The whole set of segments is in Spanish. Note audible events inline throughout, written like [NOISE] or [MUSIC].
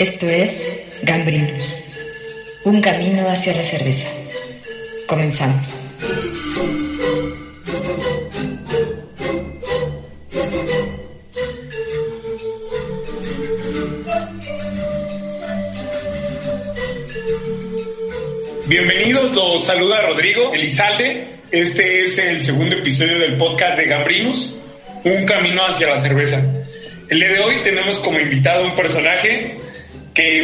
Esto es Gambrinus, un camino hacia la cerveza. Comenzamos. Bienvenidos, los saluda Rodrigo Elizalde. Este es el segundo episodio del podcast de Gambrinus, un camino hacia la cerveza. El día de hoy tenemos como invitado un personaje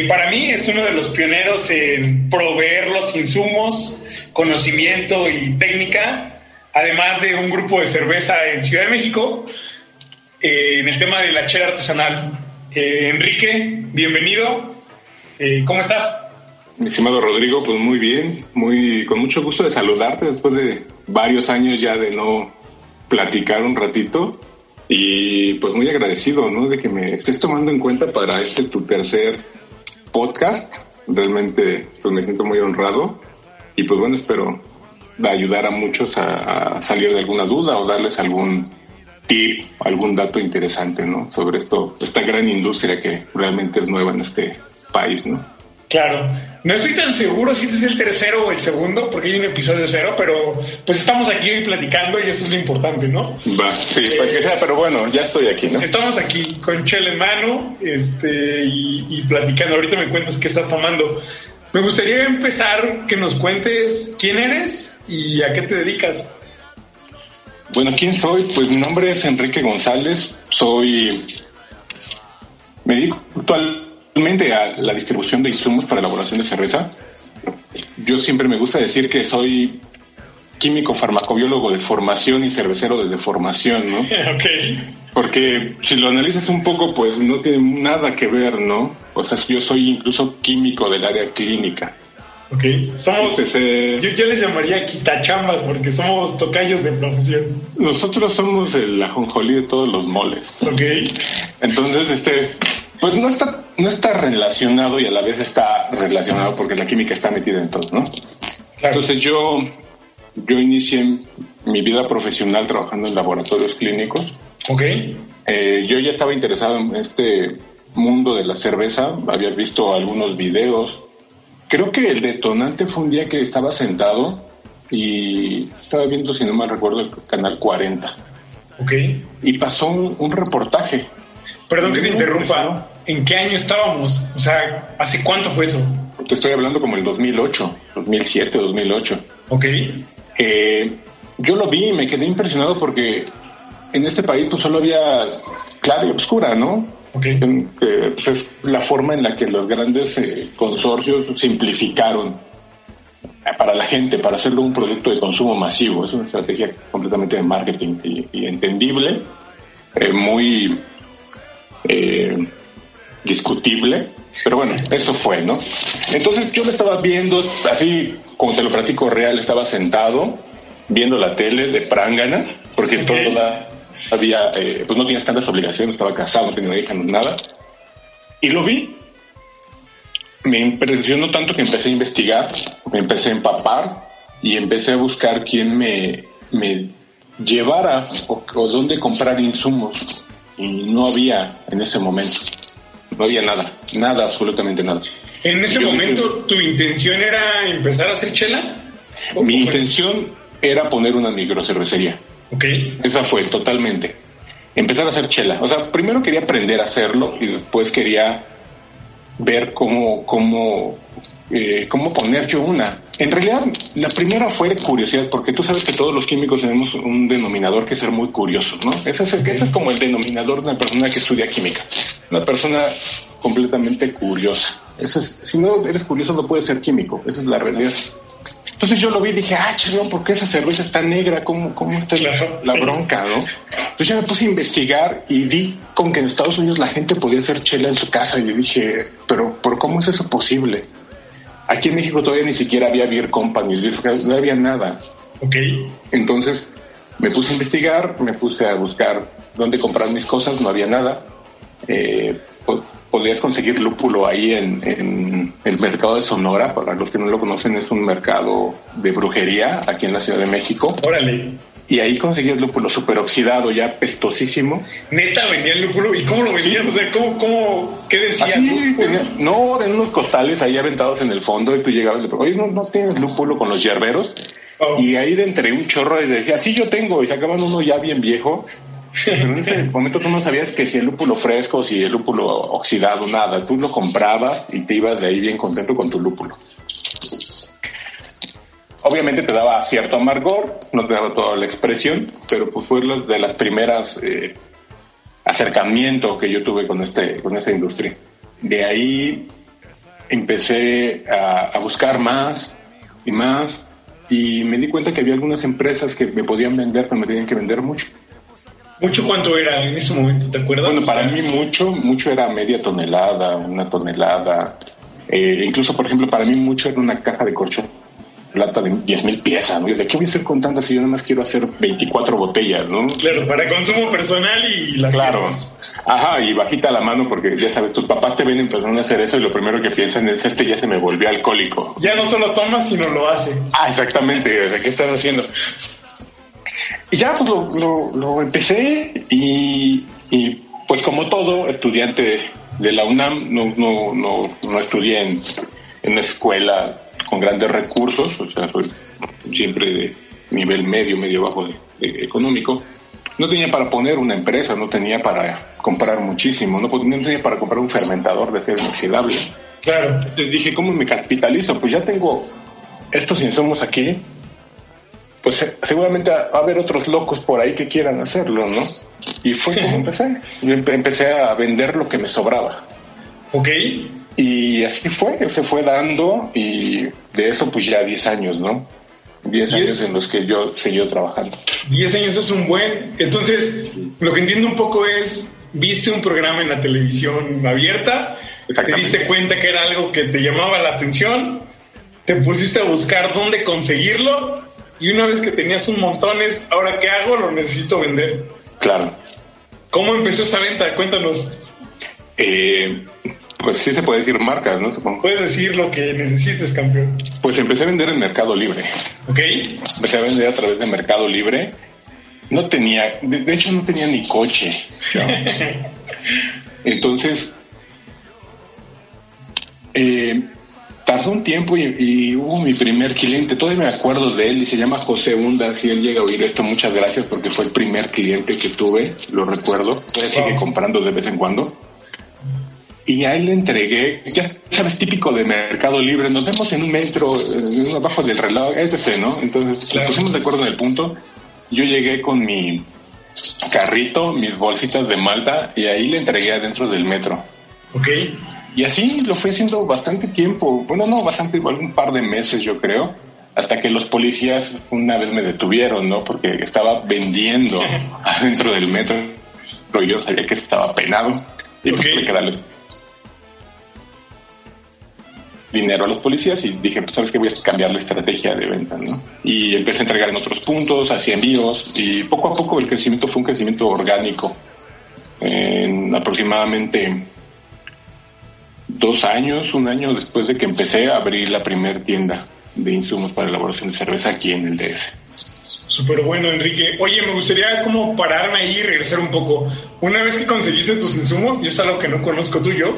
para mí es uno de los pioneros en proveer los insumos, conocimiento y técnica, además de un grupo de cerveza en Ciudad de México, eh, en el tema de la chela artesanal. Eh, Enrique, bienvenido. Eh, ¿Cómo estás? Mi estimado Rodrigo, pues muy bien, muy con mucho gusto de saludarte después de varios años ya de no platicar un ratito y pues muy agradecido, ¿no? De que me estés tomando en cuenta para este tu tercer podcast. Realmente pues me siento muy honrado y pues bueno, espero ayudar a muchos a, a salir de alguna duda o darles algún tip, algún dato interesante, ¿no? Sobre esto, esta gran industria que realmente es nueva en este país, ¿no? Claro, no estoy tan seguro si este es el tercero o el segundo, porque hay un episodio cero, pero pues estamos aquí hoy platicando y eso es lo importante, ¿no? Va, sí, para que sea, pero bueno, ya estoy aquí, ¿no? Estamos aquí con chela en mano este, y, y platicando. Ahorita me cuentas qué estás tomando. Me gustaría empezar que nos cuentes quién eres y a qué te dedicas. Bueno, ¿quién soy? Pues mi nombre es Enrique González, soy... Me dedico actualmente a la distribución de insumos para elaboración de cerveza. Yo siempre me gusta decir que soy químico farmacobiólogo de formación y cervecero de formación, ¿no? [LAUGHS] ok. Porque si lo analizas un poco, pues no tiene nada que ver, ¿no? O sea, yo soy incluso químico del área clínica. Ok. Somos, Entonces, eh, yo, yo les llamaría quitachambas porque somos tocayos de profesión. nosotros somos el ajonjolí de todos los moles. Ok. Entonces, este, pues no está, no está relacionado y a la vez está relacionado porque la química está metida en todo, ¿no? Claro. Entonces yo, yo inicié mi vida profesional trabajando en laboratorios clínicos. Ok. Eh, yo ya estaba interesado en este mundo de la cerveza, había visto algunos videos. Creo que el detonante fue un día que estaba sentado y estaba viendo, si no mal recuerdo, el canal 40. Ok. Y pasó un, un reportaje. Perdón que te interrumpa. ¿En qué año estábamos? O sea, ¿hace cuánto fue eso? Te estoy hablando como el 2008, 2007, 2008. Ok. Eh, yo lo vi y me quedé impresionado porque en este país pues solo había clara y oscura, ¿no? Ok. En- eh, pues, es la forma en la que los grandes eh, consorcios simplificaron eh, para la gente, para hacerlo un producto de consumo masivo. Es una estrategia completamente de marketing y, y entendible, eh, muy eh, discutible, pero bueno, eso fue, ¿no? Entonces yo me estaba viendo, así como te lo platico real, estaba sentado viendo la tele de Prangana, porque Ok. todo da- había, eh, pues no tenías tantas obligaciones, estaba casado, no tenía hija, no nada, y lo vi. Me impresionó tanto que empecé a investigar, me empecé a empapar y empecé a buscar quién me, me llevara o, o dónde comprar insumos. Y no había en ese momento. No había nada, nada, absolutamente nada. En ese Yo momento, dije- ¿tu intención era empezar a hacer chela? ¿O Mi intención era poner una microcervecería. Ok. Esa fue totalmente. Empezar a hacer chela. O sea, primero quería aprender a hacerlo y después quería ver cómo, cómo, eh, cómo poner yo una. En realidad, la primera fue curiosidad, porque tú sabes que todos los químicos tenemos un denominador que es ser muy curiosos, ¿no? Ese es, ese es como el denominador de una persona que estudia química. Una persona completamente curiosa. Eso es, si no eres curioso, no puedes ser químico. Esa es la realidad. Entonces yo lo vi y dije, ah, chingón, ¿por qué esa cerveza está negra? ¿Cómo, cómo está la- Claro, la sí. bronca, no? Entonces ya me puse a investigar y di con que en Estados Unidos la gente podía hacer chela en su casa. Y yo dije, pero ¿por cómo es eso posible? Aquí en México todavía ni siquiera había beer companies, no había nada. Ok. Entonces me puse a investigar, me puse a buscar dónde comprar mis cosas, no había nada. Eh, conseguir lúpulo ahí en, en el mercado de Sonora, para los que no lo conocen es un mercado de brujería aquí en la Ciudad de México. Órale. Y ahí conseguías lúpulo super oxidado, ya pestosísimo. Neta, vendían lúpulo. ¿Y cómo lo vendían? O sea, ¿cómo, cómo, qué decían? no, en unos costales ahí aventados en el fondo y tú llegabas y le oye, ¿no, no tienes lúpulo con los yerberos? Oh. Y ahí de entre un chorro y decía, sí, yo tengo. Y sacaban uno ya bien viejo. Pero en ese [LAUGHS] momento tú no sabías que si el lúpulo fresco, si el lúpulo oxidado, nada. Tú lo comprabas y te ibas de ahí bien contento con tu lúpulo. Obviamente te daba cierto amargor, no te daba toda la expresión, pero pues fue de las primeras eh, acercamientos que yo tuve con, este, con esta industria. De ahí empecé a buscar más y más y me di cuenta que había algunas empresas que me podían vender, pero me tenían que vender mucho. ¿Mucho cuánto era en ese momento, te acuerdas? Bueno, para mí mucho, mucho era media tonelada, una tonelada. Eh, incluso, por ejemplo, para mí mucho era una caja de corcho plata de 10 mil piezas, ¿no? ¿De qué voy a hacer con tantas si yo nada más quiero hacer 24 botellas, ¿no? Claro, para consumo personal y las Claro. Ajá, y bajita la mano porque ya sabes, tus papás te ven empezando a hacer eso y lo primero que piensan es, este ya se me volvió alcohólico. Ya no solo toma, sino lo hace. Ah, exactamente, ¿qué estás haciendo? Y ya pues lo, lo, empecé y, y, pues como todo estudiante de la UNAM, no, no, no, no estudié en, en una escuela con grandes recursos, o sea, soy siempre de nivel medio, medio bajo económico no tenía para poner una empresa, no tenía para comprar muchísimo, no, tenía para comprar un fermentador de acero inoxidable. Claro. Entonces dije, ¿cómo me capitalizo? Pues ya tengo estos insumos aquí, pues seguramente va a haber otros locos por ahí que quieran hacerlo, ¿no? Y fue como empecé. Yo empecé a vender lo que me sobraba. Ok. Y así fue, se fue dando y de eso pues ya 10 años, ¿no? 10 años en los que yo seguí trabajando. 10 años es un buen. Entonces, lo que entiendo un poco es, viste un programa en la televisión abierta, te diste cuenta que era algo que te llamaba la atención, te pusiste a buscar dónde conseguirlo y una vez que tenías un montones, ahora qué hago, lo necesito vender. Claro. ¿Cómo empezó esa venta? Cuéntanos. Eh, pues sí se puede decir marcas, ¿no? Supongo. Puedes decir lo que necesites, campeón. Pues empecé a vender en Mercado Libre. Ok. Empecé a vender a través de Mercado Libre. No tenía, de, hecho no tenía ni coche. [LAUGHS] Entonces, eh, tardó un tiempo y, hubo mi primer cliente, todavía me acuerdo de él y se llama José Hunda, si él llega a oír esto, muchas gracias porque fue el primer cliente que tuve, lo recuerdo, todavía sigue comprando de vez en cuando y a él le entregué, ya sabes, típico de Mercado Libre, nos vemos en un metro, abajo del reloj, etc., ¿no? Entonces, nos pusimos de acuerdo en el punto. Yo llegué con mi carrito, mis bolsitas de malta, y ahí le entregué adentro del metro. Ok. Y así lo fui haciendo bastante tiempo, bueno, no, bastante, igual un par de meses, yo creo, hasta que los policías una vez me detuvieron, ¿no? Porque estaba vendiendo [LAUGHS] adentro del metro, pero yo sabía que estaba penado. Y pues que darle dinero a los policías y dije, pues sabes que voy a cambiar la estrategia de venta, ¿no? Y empecé a entregar en otros puntos, hacía envíos y poco a poco el crecimiento fue un crecimiento orgánico. En aproximadamente dos años, un año después de que empecé a abrir la primera tienda de insumos para elaboración de cerveza aquí en el DF. Súper bueno, Enrique. Oye, me gustaría como pararme ahí y regresar un poco. Una vez que conseguiste tus insumos, y es algo que no conozco tú y yo,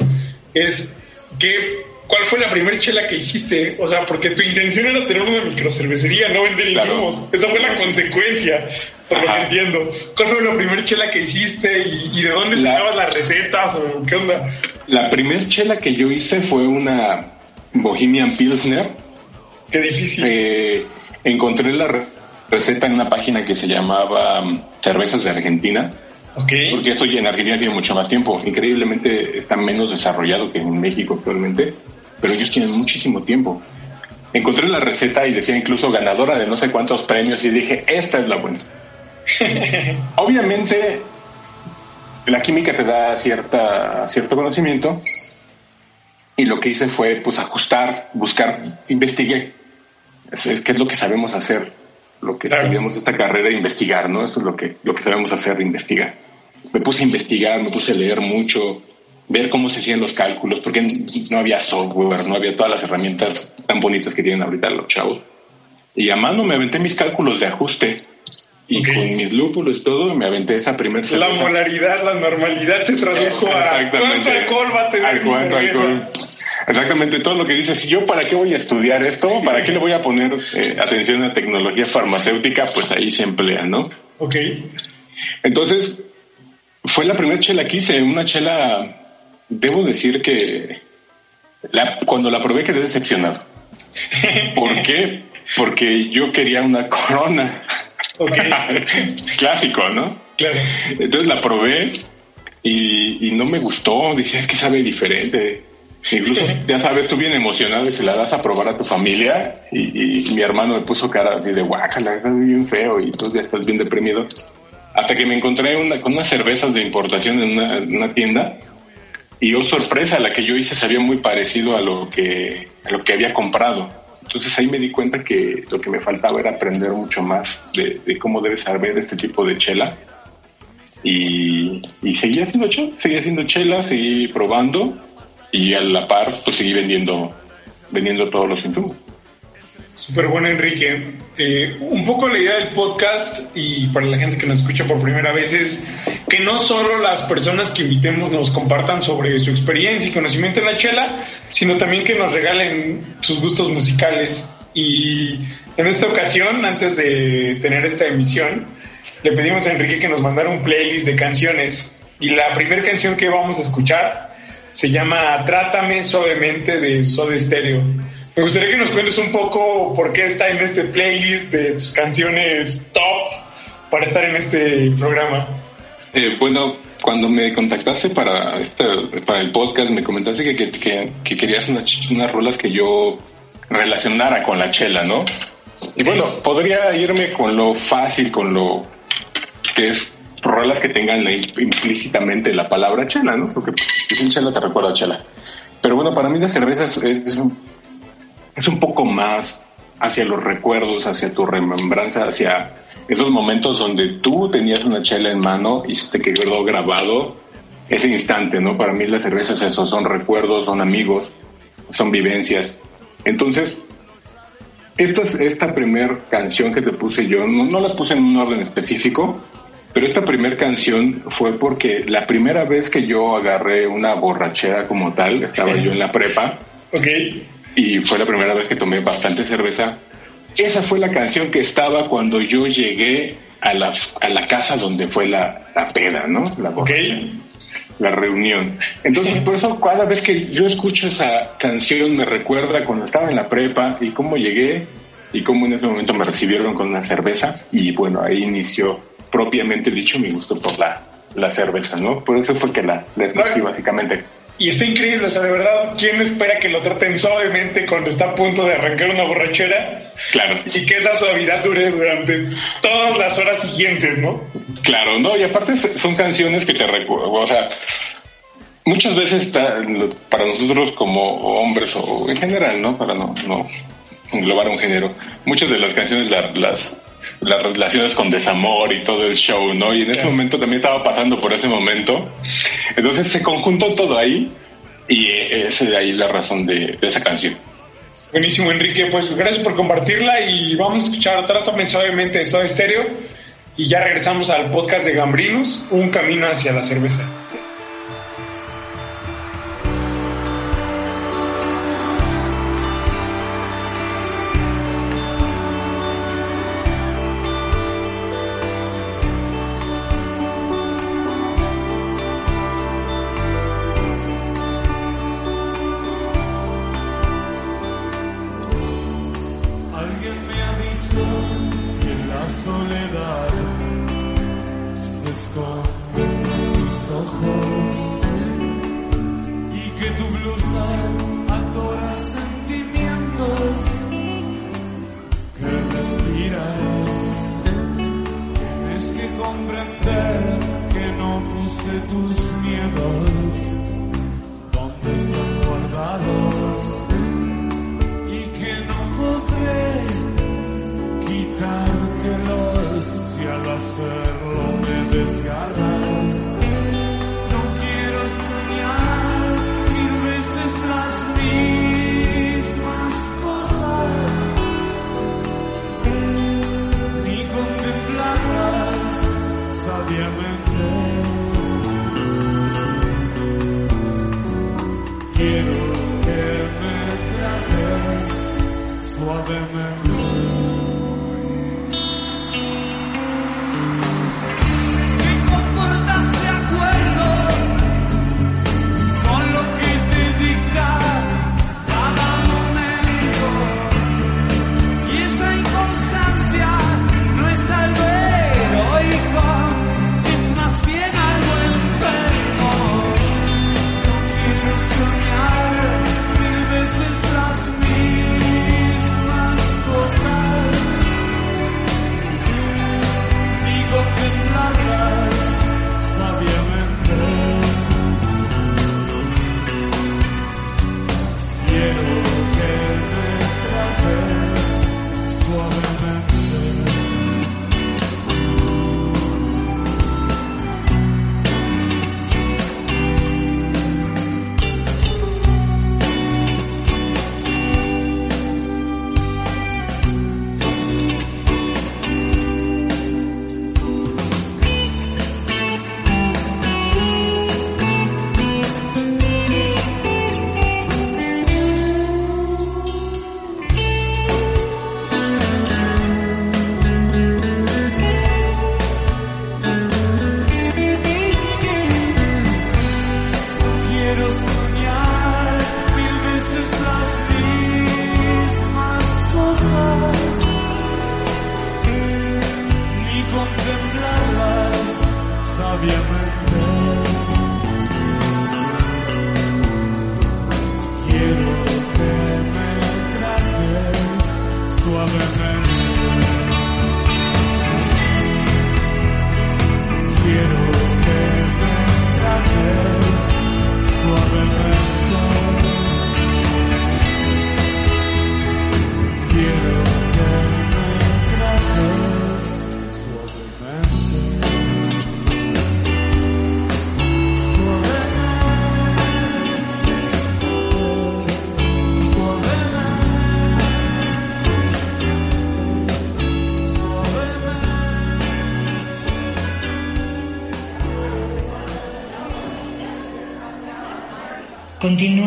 es que ¿Cuál fue la primera chela que hiciste? O sea, porque tu intención era tener una microcervecería, no vender insumos. Esa fue la consecuencia, por lo que entiendo. ¿Cuál fue la primera chela que hiciste y, de dónde sacabas las recetas o qué onda? La primera chela que yo hice fue una Bohemian Pilsner. Qué difícil. Eh, encontré la receta en una página que se llamaba um, Cervezas de Argentina. Okay. Porque eso en Argentina tiene mucho más tiempo. Increíblemente está menos desarrollado que en México actualmente pero ellos tienen muchísimo tiempo. Encontré la receta y decía incluso ganadora de no sé cuántos premios y dije, esta es la buena. [LAUGHS] Obviamente, la química te da cierta, cierto conocimiento y lo que hice fue pues ajustar, buscar, investigué. Es, que es lo que sabemos hacer, lo que sabemos esta carrera, investigar, ¿no? Eso es lo que, lo que sabemos hacer, investigar. Me puse a investigar, me puse a leer mucho, ver cómo se hacían los cálculos, porque no había software, no había todas las herramientas tan bonitas que tienen ahorita los chavos. Y a mano me aventé mis cálculos de ajuste y con mis lúpulos y todo me aventé esa primera cerveza. La molaridad, la normalidad se tradujo a cuánto alcohol va a tener cuánto alcohol. Exactamente, todo lo que dices. ¿Yo para qué voy a estudiar esto? ¿Para qué le voy a poner eh, atención a tecnología farmacéutica? Pues ahí se emplea, ¿no? Ok. Entonces, fue la primera chela que hice. Una chela, debo decir que la, cuando la probé quedé decepcionado. [LAUGHS] ¿Por qué? Porque yo quería una corona. [LAUGHS] Clásico, ¿no? Claro. Entonces la probé y, no me gustó. Dice, es que sabe diferente. Incluso, [LAUGHS] ya sabes, tú bien emocionado y se la das a probar a tu familia y, mi hermano me puso cara así de guácala, estás bien feo y tú ya estás bien deprimido. Hasta que me encontré una, con unas cervezas de importación en una, en una tienda y oh sorpresa, la que yo hice sabía muy parecido a lo que, a lo que había comprado. Entonces ahí me di cuenta que lo que me faltaba era aprender mucho más de, cómo debe saber este tipo de chela. Y, y seguí haciendo chela, seguí haciendo chela, seguí probando y a la par pues seguí vendiendo, vendiendo todos los insumos. Súper bueno, Enrique. Eh, un poco la idea del podcast y para la gente que nos escucha por primera vez es que no solo las personas que invitemos nos compartan sobre su experiencia y conocimiento en la chela, sino también que nos regalen sus gustos musicales. Y en esta ocasión, antes de tener esta emisión, le pedimos a Enrique que nos mandara un playlist de canciones. Y la primera canción que vamos a escuchar se llama Trátame suavemente de Soda Stereo. Me gustaría que nos cuentes un poco por qué está en este playlist de tus canciones top para estar en este programa. Eh, bueno, cuando me contactaste para este, para el podcast, me comentaste que, que, querías unas, unas rolas que yo relacionara con la chela, ¿no? Y bueno, podría irme con lo fácil, con lo que es rolas que tengan implícitamente la palabra chela, ¿no? Porque si chela te recuerda a chela. Pero bueno, para mí la cerveza es, es, es un poco más hacia los recuerdos, hacia tu remembranza, hacia esos momentos donde tú tenías una chela en mano y se te quedó grabado ese instante, ¿no? Para mí las cervezas eso, son recuerdos, son amigos, son vivencias. Entonces, esta, esta primera canción que te puse yo, no, no las puse en un orden específico, pero esta primera canción fue porque la primera vez que yo agarré una borrachera como tal, estaba yo en la prepa. Ok y fue la primera vez que tomé bastante cerveza. Esa fue la canción que estaba cuando yo llegué a la, a la casa donde fue la, la peda, ¿no? La, la reunión. Entonces, por eso cada vez que yo escucho esa canción me recuerda cuando estaba en la prepa y cómo llegué y cómo en ese momento me recibieron con una cerveza y bueno, ahí inició propiamente dicho mi gusto por la, la cerveza, ¿no? Por eso fue que la, la escogí básicamente. Y está increíble, o sea, de verdad, ¿quién espera que lo traten suavemente cuando está a punto de arrancar una borrachera? Claro. Y que esa suavidad dure durante todas las horas siguientes, ¿no? Claro, no, y aparte son canciones que te recuerdan, o sea, muchas veces para nosotros como hombres o en general, ¿no? Para no, no englobar un género, muchas de las canciones las las relaciones con desamor y todo el show, ¿no? Y en ese momento también estaba pasando por ese momento. Entonces se conjuntó todo ahí y esa de ahí la razón de, esa canción. Buenísimo, Enrique. Pues gracias por compartirla y vamos a escuchar Trátame suavemente de Soda Stereo y ya regresamos al podcast de Gambrinos, Un Camino hacia la Cerveza.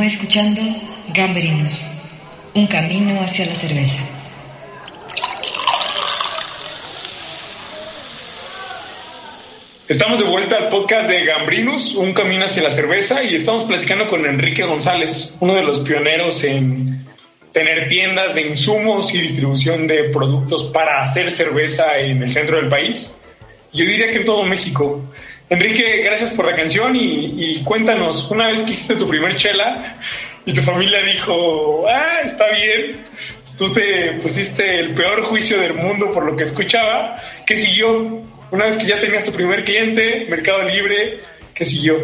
Escuchando Gambrinus, un camino hacia la cerveza. Estamos de vuelta al podcast de Gambrinus, un camino hacia la cerveza, y estamos platicando con Enrique González, uno de los pioneros en tener tiendas de insumos y distribución de productos para hacer cerveza en el centro del país. Yo diría que en todo México. Enrique, gracias por la canción y, cuéntanos, una vez que hiciste tu primer chela y tu familia dijo, ah, está bien, tú te pusiste el peor juicio del mundo por lo que escuchaba, ¿qué siguió? Una vez que ya tenías tu primer cliente, Mercado Libre, ¿qué siguió?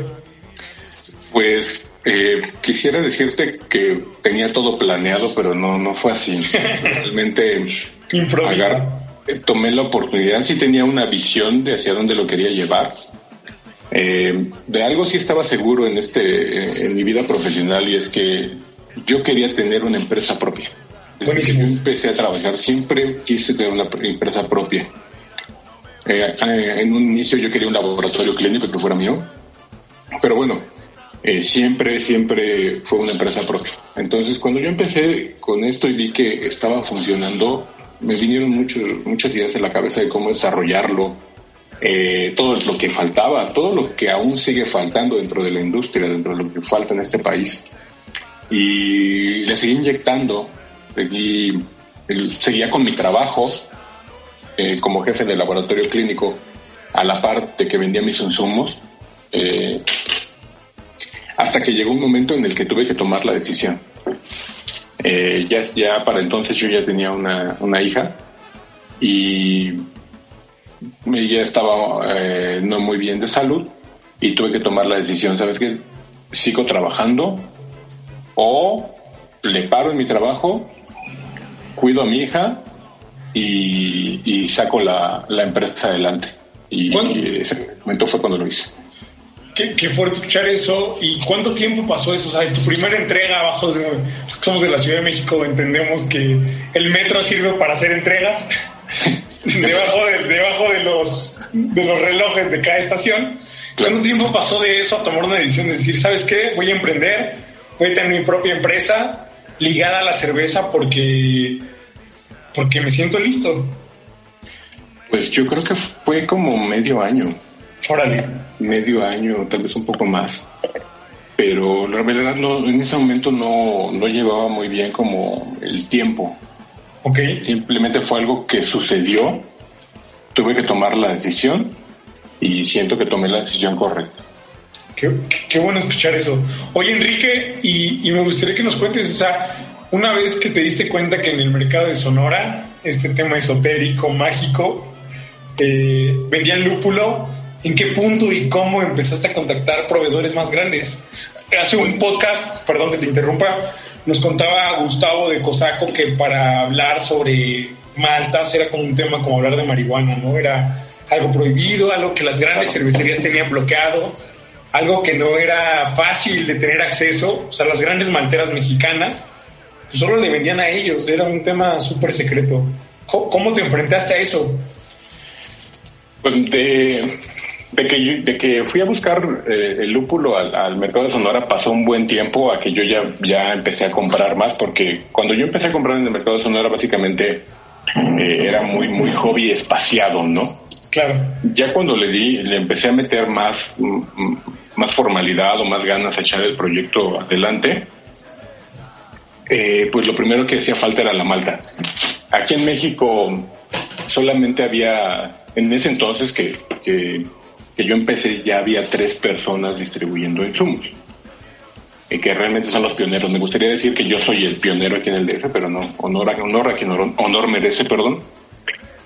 Pues eh, quisiera decirte que tenía todo planeado, pero no, no fue así. [LAUGHS] Realmente eh, tomé la oportunidad, sí tenía una visión de hacia dónde lo quería llevar eh, de algo sí estaba seguro en, este, en mi vida profesional y es que yo quería tener una empresa propia. Buenísimo. empecé a trabajar, siempre quise tener una empresa propia. Eh, eh, en un inicio yo quería un laboratorio clínico que fuera mío, pero bueno, siempre, siempre fue una empresa propia. Entonces, cuando yo empecé con esto y vi que estaba funcionando, me vinieron muchos, muchas ideas en la cabeza de cómo desarrollarlo, eh, todo lo que faltaba, todo lo que aún sigue faltando dentro de la industria, dentro de lo que falta en este país. Y le seguí inyectando, seguí, seguía con mi trabajo eh, como jefe de laboratorio clínico a la parte que vendía mis insumos, eh, hasta que llegó un momento en el que tuve que tomar la decisión. ya, ya para entonces yo ya tenía una, una hija y ya estaba eh, no muy bien de salud y tuve que tomar la decisión, ¿sabes qué? Sigo trabajando o le paro en mi trabajo, cuido a mi hija y, saco la, empresa adelante. Y, ese momento fue cuando lo hice. Qué, qué, fuerte escuchar eso. ¿Y cuánto tiempo pasó eso? O sea, tu primera entrega abajo de, somos de la Ciudad de México, entendemos que el metro sirve para hacer entregas. [LAUGHS] debajo, de, debajo de, los, de los relojes de cada estación. ¿Cuánto tiempo pasó de eso a tomar una decisión de decir, ¿sabes qué? Voy a emprender, voy a tener mi propia empresa ligada a la cerveza porque Porque me siento listo. Pues yo creo que fue como medio año. Órale. Medio año, tal vez un poco más. Pero la verdad no, en ese momento no, no llevaba muy bien como el tiempo. Ok. Simplemente fue algo que sucedió. Tuve que tomar la decisión y siento que tomé la decisión correcta. Qué, qué bueno escuchar eso. Oye, Enrique, y, y, me gustaría que nos cuentes, o sea, una vez que te diste cuenta que en el mercado de Sonora, este tema esotérico, mágico, eh, vendían lúpulo, ¿en qué punto y cómo empezaste a contactar proveedores más grandes? Hace un podcast, perdón que te interrumpa, nos contaba Gustavo de Cosaco que para hablar sobre maltas era como un tema como hablar de marihuana, ¿no? Era algo prohibido, algo que las grandes cervecerías tenían bloqueado, algo que no era fácil de tener acceso, o sea, las grandes malteras mexicanas, pues solo le vendían a ellos, era un tema súper secreto. ¿Cómo te enfrentaste a eso? Pues de, de, que, de que fui a buscar eh, el lúpulo al, al, mercado de Sonora pasó un buen tiempo a que yo ya, ya empecé a comprar más, porque cuando yo empecé a comprar en el mercado de Sonora básicamente eh, era muy, muy hobby espaciado, ¿no? Claro. Ya cuando le di, le empecé a meter más, más formalidad o más ganas a echar el proyecto adelante, eh, pues lo primero que hacía falta era la malta. Aquí en México solamente había, en ese entonces que, que, que yo empecé, ya había tres personas distribuyendo insumos. Y que realmente son los pioneros. Me gustaría decir que yo soy el pionero aquí en el DF, pero no, honor a, honor a quien honor, merece, perdón.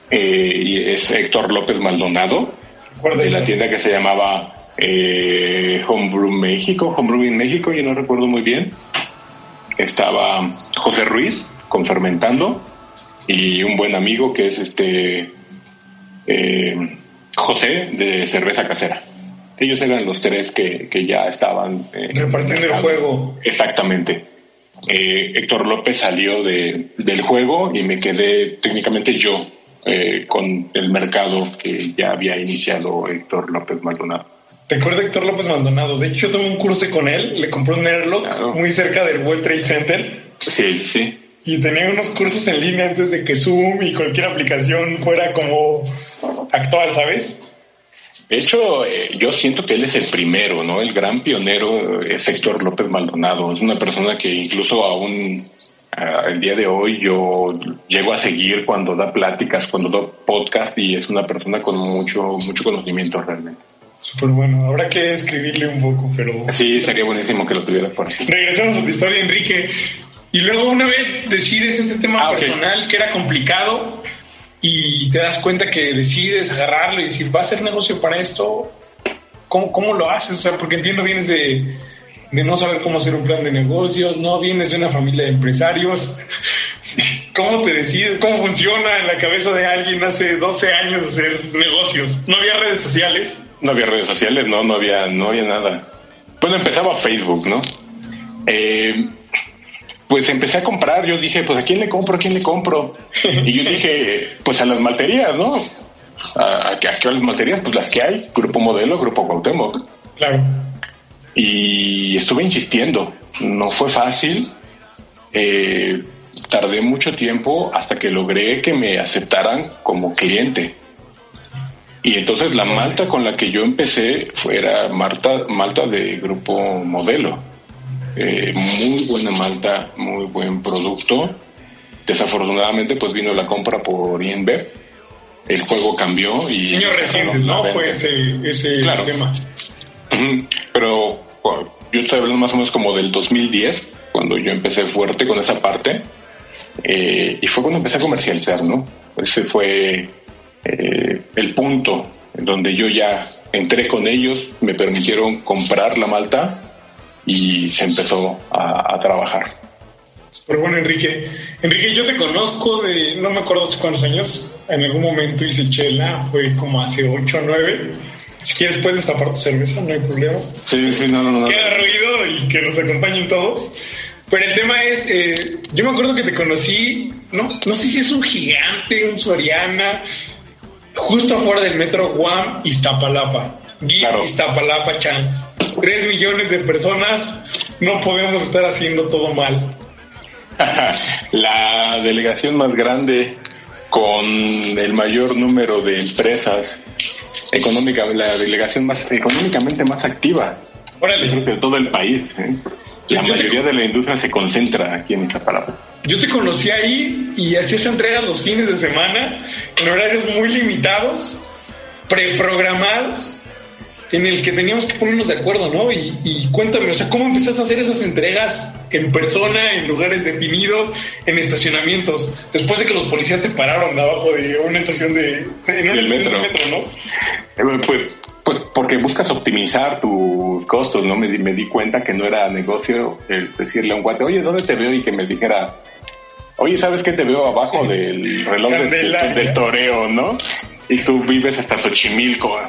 Eh, y es Héctor López Maldonado, de la tienda que se llamaba eh, Homebrew México, Homebrew en México, yo no recuerdo muy bien. Estaba José Ruiz con Fermentando y un buen amigo que es este eh, José de Cerveza Casera. Ellos eran los tres que, que ya estaban eh, repartiendo el juego. Exactamente. Eh, Héctor López salió de, del juego y me quedé técnicamente yo eh, con el mercado que ya había iniciado Héctor López Maldonado. Recuerdo a Héctor López Maldonado. De hecho, yo tomé un curso con él. Le compré un Airlock claro. muy cerca del World Trade Center. Sí, sí. Y tenía unos cursos en línea antes de que Zoom y cualquier aplicación fuera como actual, ¿sabes? De hecho, eh, yo siento que él es el primero, ¿no? El gran pionero es Héctor López Maldonado. Es una persona que incluso aún uh, el día de hoy yo llego a seguir cuando da pláticas, cuando da podcast y es una persona con mucho, mucho conocimiento realmente. Súper bueno. Habrá que escribirle un poco, pero... Sí, sería buenísimo que lo tuvieras por ahí. Regresamos a tu historia, Enrique. Y luego una vez decides este tema ah, personal okay. que era complicado y te das cuenta que decides agarrarlo y decir, va a ser negocio para esto, ¿cómo, cómo lo haces? O sea, porque entiendo, vienes de, de no saber cómo hacer un plan de negocios, no vienes de una familia de empresarios. [LAUGHS] ¿Cómo te decides? ¿Cómo funciona en la cabeza de alguien hace 12 años hacer negocios? ¿No había redes sociales? No había redes sociales, no, no había, no había nada. Bueno, empezaba Facebook, ¿no? Eh, pues empecé a comprar, yo dije, pues a quién le compro, a quién le compro. Y yo dije, pues a las malterías, ¿no? ¿A, a, qué las malterías? Pues las que hay, Grupo Modelo, Grupo Cuauhtémoc. Claro. Y estuve insistiendo, no fue fácil, eh, tardé mucho tiempo hasta que logré que me aceptaran como cliente. Y entonces la malta con la que yo empecé fuera Marta, malta de Grupo Modelo eh, muy buena malta, muy buen producto. Desafortunadamente, pues vino la compra por INB. El juego cambió y. Años recientes, ¿no? Fue ese, ese claro. tema. Pero bueno, yo estoy hablando más o menos como del 2010, cuando yo empecé fuerte con esa parte. Eh, y fue cuando empecé a comercializar, ¿no? Ese fue eh, el punto en donde yo ya entré con ellos, me permitieron comprar la malta y se empezó a, a trabajar. Pero bueno, Enrique, Enrique, yo te conozco de, no me acuerdo hace cuántos años, en algún momento hice chela, fue como hace 8 o 9. Si quieres puedes destapar tu cerveza, no hay problema. Sí, sí, no, no, no. Queda ruido y que nos acompañen todos. Pero el tema es, eh, yo me acuerdo que te conocí, no, no sé si es un gigante, un Soriana, justo afuera del metro Guam, Iztapalapa. Claro. Iztapalapa Chance. 3 millones de personas, no podemos estar haciendo todo mal. [LAUGHS] la delegación más grande con el mayor número de empresas económica, la delegación más económicamente más activa. Creo que de todo el país. ¿eh? La mayoría de la industria se concentra aquí en Iztapalapa. Yo te conocí ahí y hacías entregas los fines de semana en horarios muy limitados, preprogramados en el que teníamos que ponernos de acuerdo, ¿no? Y, cuéntame, o sea, ¿cómo empezaste a hacer esas entregas en persona, en lugares definidos, en estacionamientos, después de que los policías te pararon abajo de una estación de, en metro. ¿no? Eh, pues, pues porque buscas optimizar tus costos, ¿no? Me, me di cuenta que no era negocio el decirle a un guate, oye, ¿dónde te veo? Y que me dijera, oye, ¿sabes qué te veo abajo del reloj del toreo, ¿no? Y tú vives hasta Xochimilco.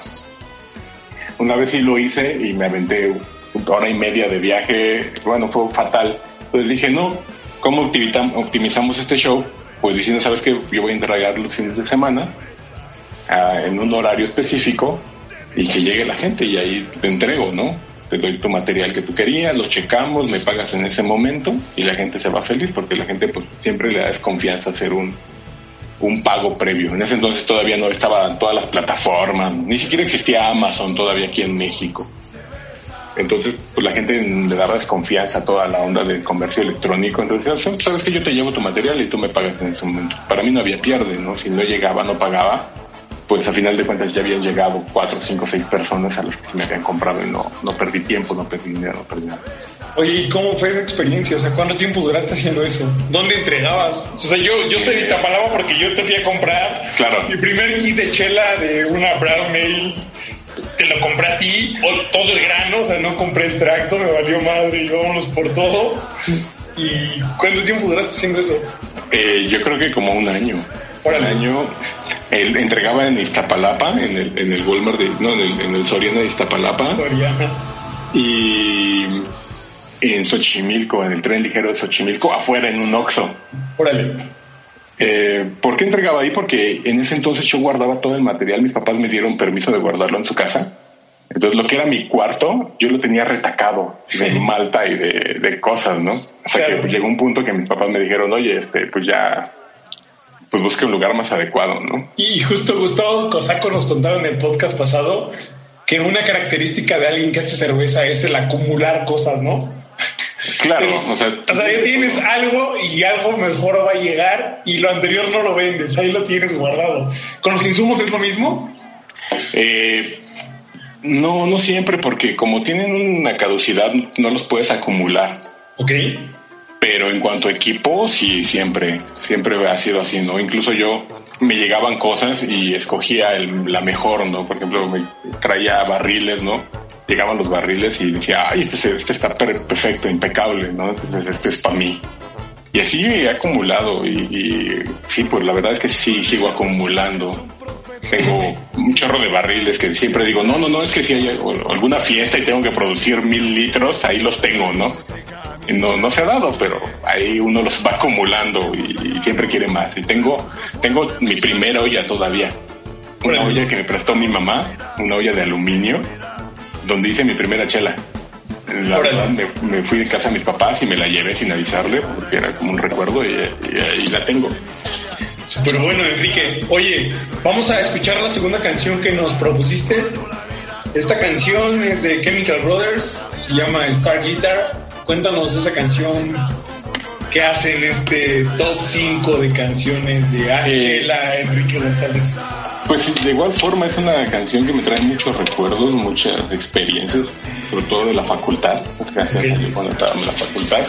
Una vez sí lo hice y me aventé una hora y media de viaje. Bueno, fue fatal. Entonces dije, no, ¿cómo optimizamos este show? Pues diciendo, ¿sabes qué? Yo voy a entregar los fines de semana ah, en un horario específico y que llegue la gente y ahí te entrego, ¿no? Te doy tu material que tú querías, lo checamos, me pagas en ese momento y la gente se va feliz porque la gente pues siempre le da desconfianza hacer un, un pago previo. En ese entonces todavía no estaban todas las plataformas, ni siquiera existía Amazon todavía aquí en México. Entonces, pues la gente le daba desconfianza a toda la onda del comercio electrónico. Entonces, sabes que yo te llevo tu material y tú me pagas en ese momento. Para mí no había pierde, ¿no? Si no llegaba, no pagaba, pues a final de cuentas ya habían llegado cuatro, cinco, seis personas a las que se me habían comprado y no, no perdí tiempo, no perdí dinero, no perdí nada. Oye, ¿y cómo fue esa experiencia? O sea, ¿cuánto tiempo duraste haciendo eso? ¿Dónde entregabas? O sea, yo, yo soy de Iztapalapa porque yo te fui a comprar claro. mi primer kit de chela de una brown ale. Te lo compré a ti, o todo el grano, o sea, no compré extracto, me valió madre y vámonos por todo. ¿Y cuánto tiempo duraste haciendo eso? Eh, yo creo que como un año. Un año él entregaba en Iztapalapa, en el, en el Walmart, de, no, en el, en el Soriana de Iztapalapa. Soriana. Y en Xochimilco, en el tren ligero de Xochimilco, afuera en un Oxxo. Órale. Eh, ¿Por qué entregaba ahí? Porque en ese entonces yo guardaba todo el material, mis papás me dieron permiso de guardarlo en su casa. Entonces lo que era mi cuarto, yo lo tenía retacado de malta y de, cosas, ¿no? Hasta que llegó un punto que mis papás me dijeron, oye, este, pues ya, pues busque un lugar más adecuado, ¿no? Y justo Gustavo Cosaco nos contaba en el podcast pasado que una característica de alguien que hace cerveza es el acumular cosas, ¿no? Claro, o sea, o sea, ya tienes algo y algo mejor va a llegar y lo anterior no lo vendes, ahí lo tienes guardado. ¿Con los insumos es lo mismo? Eh, no, no siempre, porque como tienen una caducidad, no los puedes acumular. Ok. Pero en cuanto a equipo, sí, siempre, siempre ha sido así, ¿no? Incluso yo me llegaban cosas y escogía la mejor, ¿no? Por ejemplo, me traía barriles, ¿no? llegaban los barriles y decía, ay, este, este está perfecto, impecable, ¿no? Entonces este es para mí. Y así he acumulado y, sí, pues la verdad es que sí, sigo acumulando. Tengo un chorro de barriles que siempre digo, no, no, no, es que si hay alguna fiesta y tengo que producir mil litros, ahí los tengo, ¿no? No, no se ha dado, pero ahí uno los va acumulando y, siempre quiere más. Y tengo, tengo mi primera olla todavía. Una olla que me prestó mi mamá, una olla de aluminio, donde hice mi primera chela. La verdad, me, fui de casa a mis papás y me la llevé sin avisarle, porque era como un recuerdo y, ahí la tengo. Pero bueno, Enrique, oye, vamos a escuchar la segunda canción que nos propusiste. Esta canción es de Chemical Brothers, se llama Star Guitar. Cuéntanos esa canción que hacen este top 5 de canciones de Ángela, Enrique González. Pues de igual forma es una canción que me trae muchos recuerdos, muchas experiencias, sobre todo de la facultad, es canción cuando estaba en la facultad.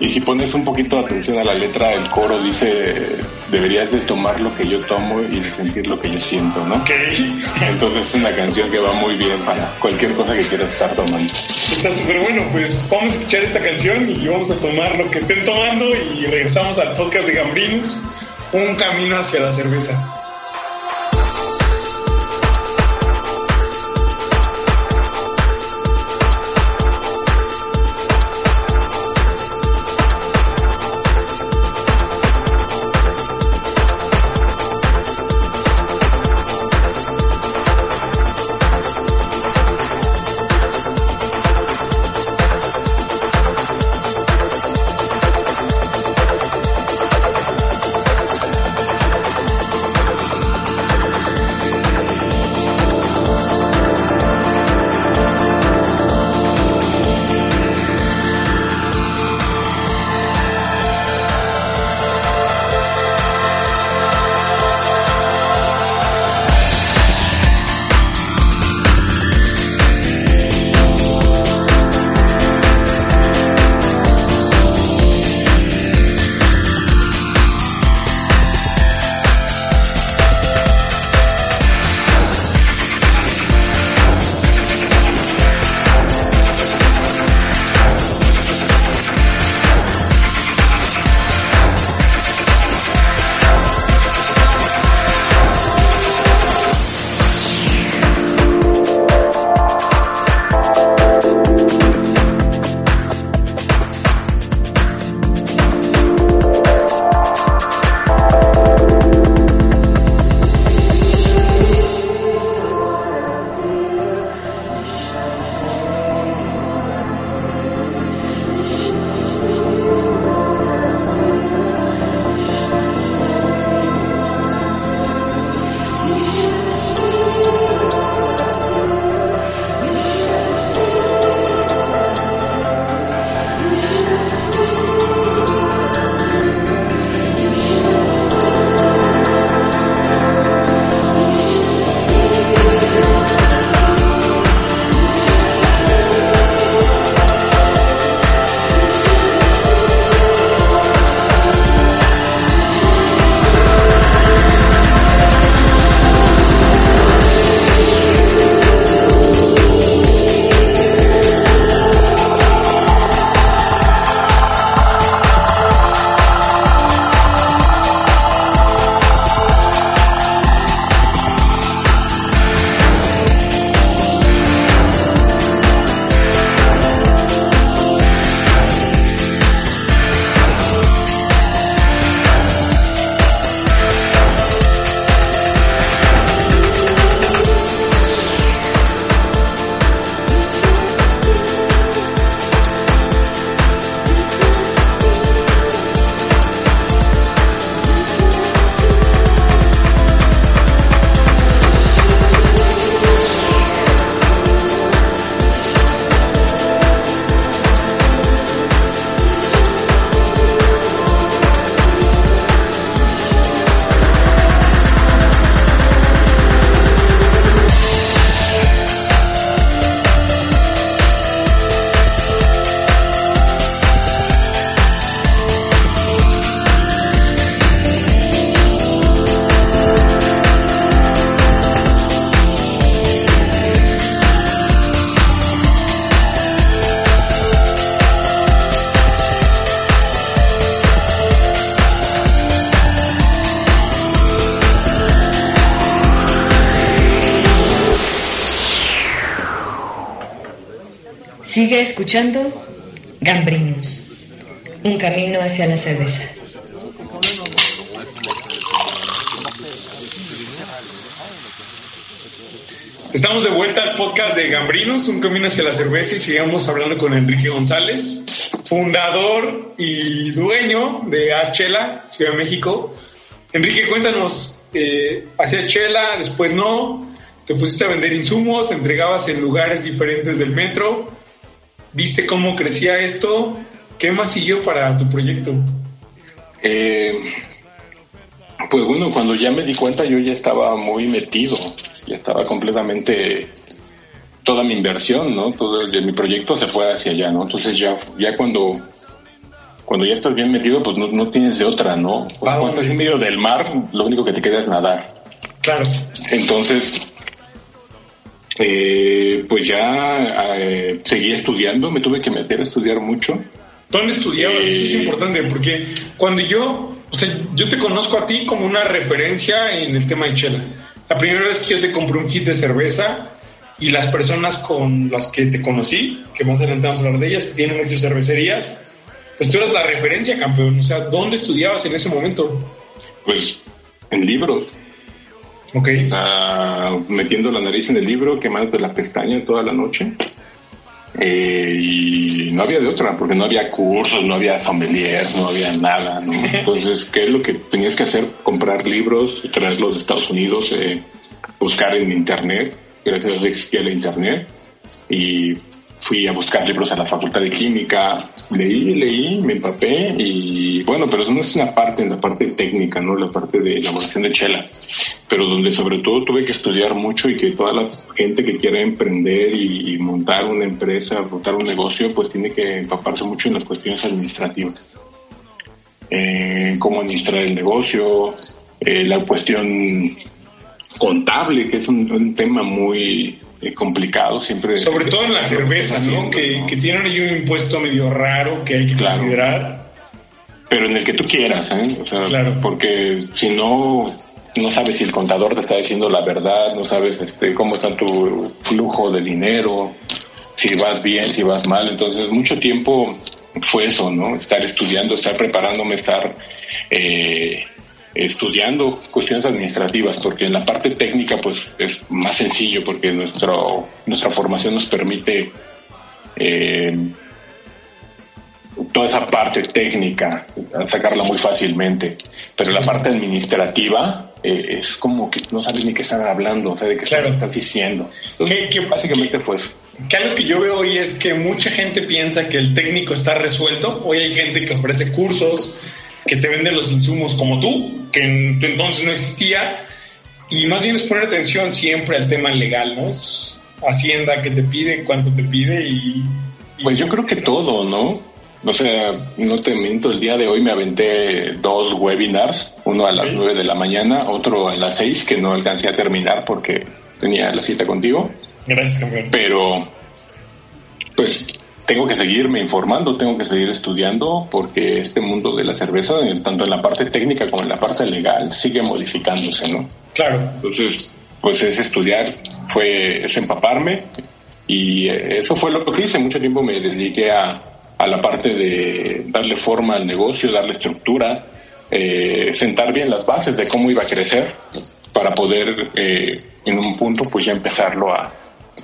Y si pones un poquito de atención a la letra, el coro dice, deberías de tomar lo que yo tomo y de sentir lo que yo siento, ¿no? Entonces es una canción que va muy bien para cualquier cosa que quieras estar tomando. Está súper bueno, pues vamos a escuchar esta canción y vamos a tomar lo que estén tomando y regresamos al podcast de Gambrinos, un camino hacia la cerveza. Escuchando Gambrinus, un camino hacia la cerveza. Estamos de vuelta al podcast de Gambrinos, un camino hacia la cerveza y sigamos hablando con Enrique González, fundador y dueño de Chela, Ciudad de México. Enrique, cuéntanos, eh, hacías chela, después no, te pusiste a vender insumos, entregabas en lugares diferentes del metro, viste cómo crecía esto, ¿qué más siguió para tu proyecto? Eh, pues bueno, cuando ya me di cuenta yo ya estaba muy metido, ya estaba completamente toda mi inversión, ¿no? Todo el, mi proyecto se fue hacia allá, ¿no? Entonces ya, ya cuando, cuando ya estás bien metido, pues no, tienes de otra, ¿no? cuando estás en medio del mar, lo único que te queda es nadar. Claro. Entonces, eh, pues ya eh, seguí estudiando, me tuve que meter a estudiar mucho. ¿Dónde estudiabas? Eso es eh, importante porque cuando yo, o sea, yo te conozco a ti como una referencia en el tema de chela. La primera vez que yo te compré un kit de cerveza y las personas con las que te conocí, que más adelante vamos a hablar de ellas, que tienen muchas cervecerías, pues tú eras la referencia, campeón. O sea, ¿dónde estudiabas en ese momento? Pues en libros. Ok. Ah, metiendo la nariz en el libro, quemando la pestaña toda la noche. Eh, y no había de otra, porque no había cursos, no había sommelier, no había nada, ¿no? [LAUGHS] Entonces, ¿qué es lo que tenías que hacer? Comprar libros, traerlos de Estados Unidos, eh, buscar en internet, gracias a Dios existía el internet, y fui a buscar libros a la Facultad de Química, leí, leí, me empapé y bueno, pero eso no es una parte, en la parte técnica, ¿no? La parte de elaboración de chela, pero donde sobre todo tuve que estudiar mucho y que toda la gente que quiera emprender y, montar una empresa, montar un negocio, pues tiene que empaparse mucho en las cuestiones administrativas. Eh, cómo administrar el negocio, eh, la cuestión contable, que es un tema muy eh, complicado siempre. Sobre todo en la [LAUGHS] cerveza, ¿no? Que, que, tienen ahí un impuesto medio raro que hay que considerar. Pero en el que tú quieras, ¿eh? O sea, claro. porque si no, no sabes si el contador te está diciendo la verdad, no sabes este, cómo está tu flujo de dinero, si vas bien, si vas mal. Entonces, mucho tiempo fue eso, ¿no? Estar estudiando, estar preparándome, estar eh, estudiando cuestiones administrativas, porque en la parte técnica pues es más sencillo, porque nuestro, nuestra formación nos permite eh, toda esa parte técnica, sacarla muy fácilmente, pero la parte administrativa eh, es como que no sabes ni qué están hablando, o sea, de qué estás diciendo. que básicamente fue eso. Que algo que yo veo hoy es que mucha gente piensa que el técnico está resuelto. Hoy hay gente que ofrece cursos, que te venden los insumos como tú, que en tu entonces no existía, y más bien es poner atención siempre al tema legal, ¿no? Es Hacienda que te pide, cuánto te pide y, Pues yo creo que todo, ¿no? O sea, no te miento, el día de hoy me aventé dos webinars, uno a las nueve de la mañana, otro a las seis, que no alcancé a terminar porque tenía la cita contigo. Gracias, campeón. Pero, pues tengo que seguirme informando, tengo que seguir estudiando, porque este mundo de la cerveza, tanto en la parte técnica como en la parte legal, sigue modificándose, ¿no? Claro. Entonces, pues es estudiar, fue es empaparme, y eso fue lo que hice. Mucho tiempo me dediqué a, a la parte de darle forma al negocio, darle estructura, eh, sentar bien las bases de cómo iba a crecer para poder eh, en un punto pues ya empezarlo a,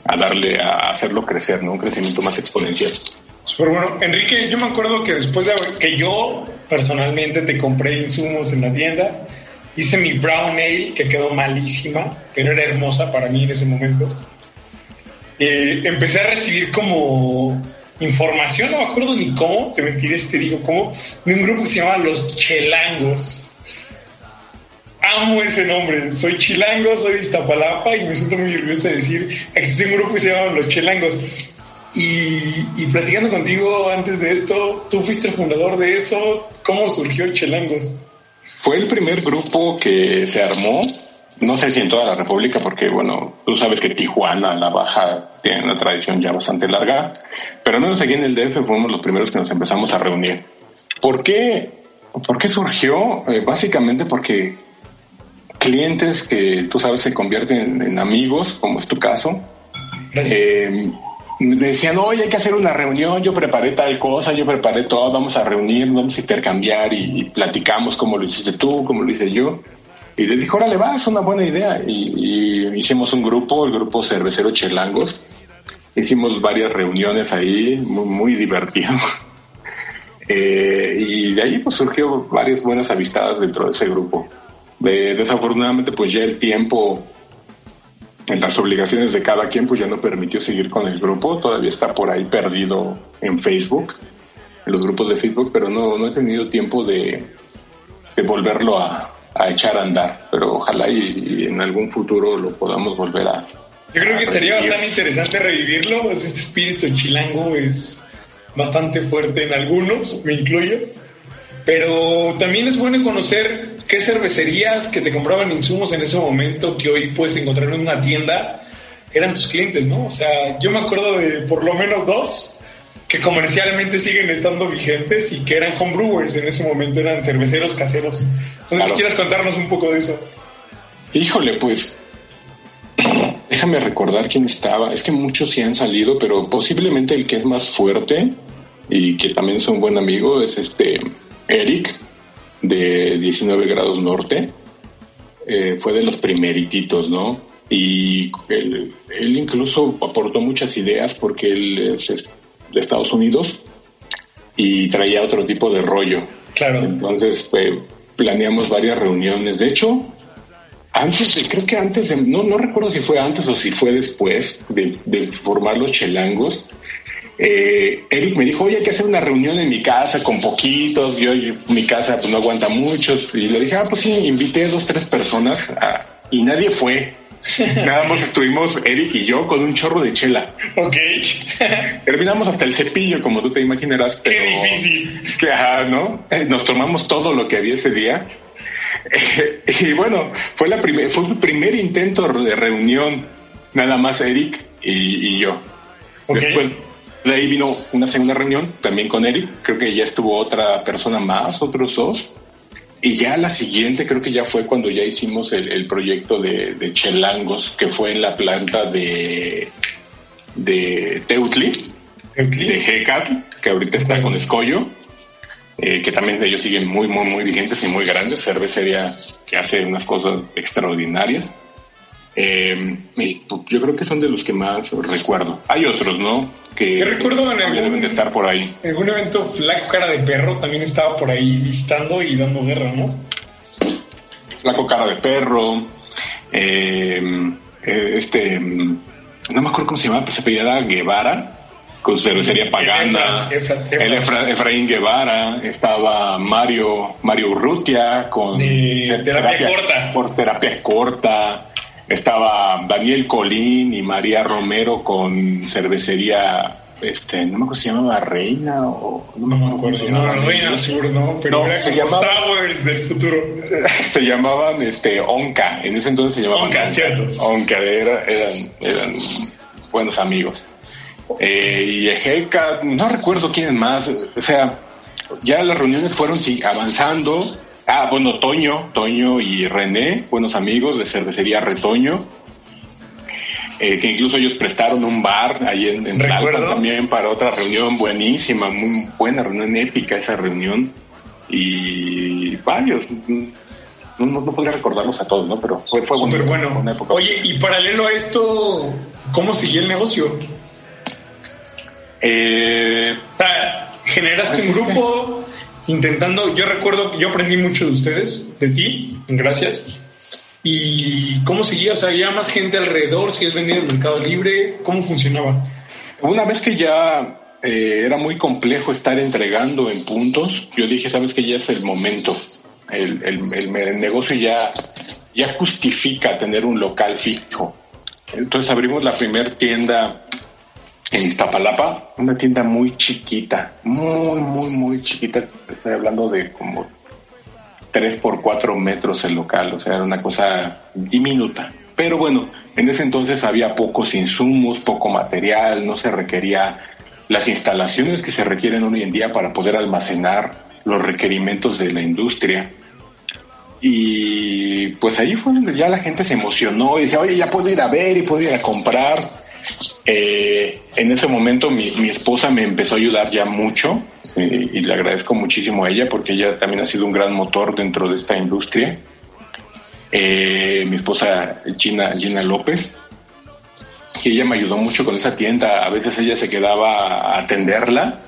a darle, a hacerlo crecer, ¿no? Un crecimiento más exponencial. Pero bueno. Enrique, yo me acuerdo que después de que yo personalmente te compré insumos en la tienda, hice mi brown ale que quedó malísima, pero era hermosa para mí en ese momento. Eh, empecé a recibir como información, no me acuerdo ni cómo, te mentiré te digo cómo, de un grupo que se llama Los Chelangos amo ese nombre. Soy chilango, soy de Iztapalapa y me siento muy orgulloso de decir existe un grupo que se llama Los Chelangos. Y, platicando contigo antes de esto, tú fuiste el fundador de eso. ¿Cómo surgió Chelangos? Fue el primer grupo que se armó, no sé si en toda la República, porque bueno, tú sabes que Tijuana, La Baja, tiene una tradición ya bastante larga, pero no aquí en el DF fuimos los primeros que nos empezamos a reunir. ¿Por qué, ¿Por qué surgió? Eh, básicamente porque clientes que tú sabes se convierten en, amigos, como es tu caso, eh, me decían, oye, hay que hacer una reunión, yo preparé tal cosa, yo preparé todo, vamos a reunir, vamos a intercambiar y, platicamos cómo lo hiciste tú, cómo lo hice yo. Y les dije, órale, va, es una buena idea. Y, hicimos un grupo, el grupo Cervecero Chelangos. Hicimos varias reuniones ahí, muy, muy divertido. [LAUGHS] Eh, y de ahí pues surgió varias buenas amistades dentro de ese grupo. Desafortunadamente pues ya el tiempo en las obligaciones de cada quien pues ya no permitió seguir con el grupo, todavía está por ahí perdido en Facebook, en los grupos de Facebook, pero no, no he tenido tiempo de, de volverlo a, a, echar a andar, pero ojalá y, en algún futuro lo podamos volver a... Yo creo que sería bastante interesante revivirlo, pues este espíritu chilango es bastante fuerte en algunos, me incluyo. Pero también es bueno conocer qué cervecerías que te compraban insumos en ese momento que hoy puedes encontrar en una tienda eran tus clientes, ¿no? O sea, yo me acuerdo de por lo menos dos que comercialmente siguen estando vigentes y que eran homebrewers en ese momento, eran cerveceros caseros. No sé si quieres contarnos un poco de eso. Híjole, pues [CLEARS THROAT] déjame recordar quién estaba. Es que muchos sí han salido, pero posiblemente el que es más fuerte y que también es un buen amigo es este Eric de 19 grados norte. Eh, fue de los primerititos, ¿no? Y él, incluso aportó muchas ideas porque él es, de Estados Unidos y traía otro tipo de rollo. Claro. Entonces, pues, planeamos varias reuniones. De hecho, antes de, creo que antes de, no, no recuerdo si fue antes o si fue después de, de formar los chelangos, eh, Eric me dijo, oye, hay que hacer una reunión en mi casa con poquitos, yo, mi casa pues no aguanta muchos, y le dije, ah, pues sí, invité dos, tres personas, y nadie fue. [LAUGHS] Nada más estuvimos Eric y yo con un chorro de chela. Ok. [LAUGHS] Terminamos hasta el cepillo, como tú te imaginarás. Qué difícil. Que, ¿no? Eh, nos tomamos todo lo que había ese día. [LAUGHS] y bueno, fue, la fue el primer intento de reunión, nada más Eric y, yo. Después de ahí vino una segunda reunión también con Eric, creo que ya estuvo otra persona más, otros dos. Y ya la siguiente creo que ya fue cuando ya hicimos el, proyecto de, Chelangos, que fue en la planta de, de Teutli, de GECAT, que ahorita está con Escollo, eh, que también ellos siguen muy, muy, muy vigentes y muy grandes, cervecería que hace unas cosas extraordinarias. Eh, pues, yo creo que son de los que más recuerdo. Hay otros, ¿no? Que, recuerdo en algún, de estar por ahí. En algún evento, Flaco Cara de Perro también estaba por ahí visitando y dando guerra, ¿no? Flaco Cara de Perro, eh, eh, este, no me acuerdo cómo se llama, pero se apellidaba Guevara, con cervecería pagana, el Efraín Guevara, estaba Mario, Mario Urrutia con terapia corta. Por terapia corta estaba Daniel Colín y María Romero con cervecería, este, no me acuerdo si se llamaba Reina o no me acuerdo. Si no, Reina seguro no, pero era se llamaba, del futuro. Se llamaban este Onca, en ese entonces se llamaban Onca, cierto. Onca, eran, eran buenos amigos. Eh, y Ejeca, no recuerdo quién más, o sea, ya las reuniones fueron sí, avanzando, Ah, bueno, Toño, Toño y René, buenos amigos de cervecería Retoño, eh, que incluso ellos prestaron un bar ahí en, en también para otra reunión buenísima, muy buena reunión, épica esa reunión. Y varios, no, no, podría recordarlos a todos, ¿no? Pero fue, fue bueno. Oye, y paralelo a esto, ¿cómo siguió el negocio? Eh, generaste un grupo, intentando, yo recuerdo, yo aprendí mucho de ustedes, de ti, gracias. ¿Y cómo seguía? O sea, ¿había más gente alrededor? ¿Si es vendido en Mercado Libre? ¿Cómo funcionaba? Una vez que ya eh, era muy complejo estar entregando en puntos, yo dije, sabes que ya es el momento. El, el, el, negocio ya, ya justifica tener un local fijo. Entonces abrimos la primera tienda en Iztapalapa, una tienda muy chiquita, muy, muy, muy chiquita. Estoy hablando de como 3 por 4 metros el local, o sea, era una cosa diminuta. Pero bueno, en ese entonces había pocos insumos, poco material, no se requería las instalaciones que se requieren hoy en día para poder almacenar los requerimientos de la industria. Y pues ahí fue donde ya la gente se emocionó y decía, oye, ya puedo ir a ver y puedo ir a comprar Eh, en ese momento mi, mi, esposa me empezó a ayudar ya mucho eh, y le agradezco muchísimo a ella porque ella también ha sido un gran motor dentro de esta industria. Eh, mi esposa Gina, Gina López, que ella me ayudó mucho con esa tienda. A veces ella se quedaba a atenderla.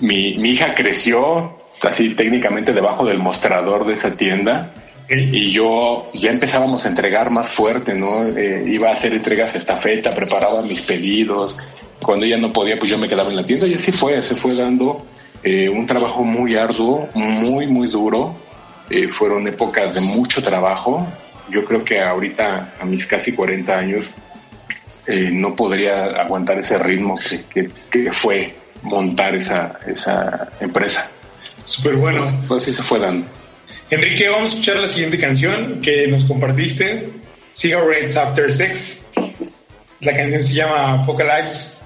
Mi, mi hija creció así técnicamente debajo del mostrador de esa tienda y yo ya empezábamos a entregar más fuerte, ¿no? Eh, iba a hacer entregas estafeta, preparaba mis pedidos. Cuando ella no podía, pues yo me quedaba en la tienda y así fue, se fue dando eh, un trabajo muy arduo, muy, muy duro. Eh, fueron épocas de mucho trabajo. Yo creo que ahorita, a mis casi 40 años, no podría aguantar ese ritmo que, que, fue montar esa, esa empresa. Súper bueno. Pues así se fue dando. Enrique, vamos a escuchar la siguiente canción que nos compartiste, Cigarettes After Sex. La canción se llama Apocalypse.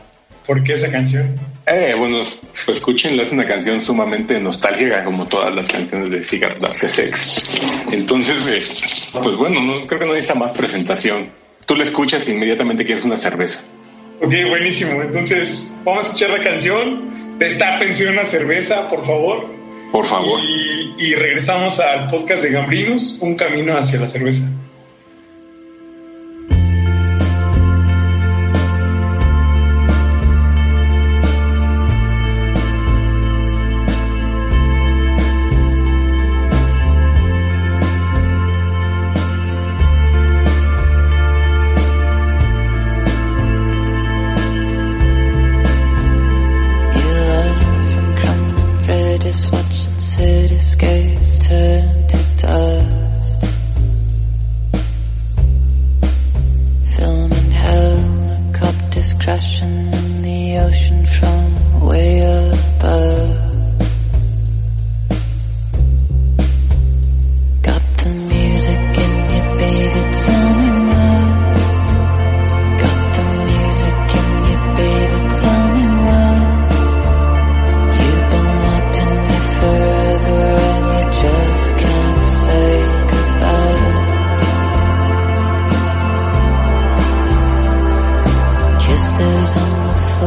¿Por qué esa canción? Eh, bueno, pues escúchenla, es una canción sumamente nostálgica como todas las canciones de Cigarettes After Sex. Entonces, eh, pues bueno, no, creo que no necesita más presentación. Tú la escuchas e inmediatamente quieres una cerveza. Ok, buenísimo. Entonces, vamos a escuchar la canción. Destápense una cerveza, por favor. Por favor. Y, regresamos al podcast de Gambrinos, Un Camino hacia la Cerveza.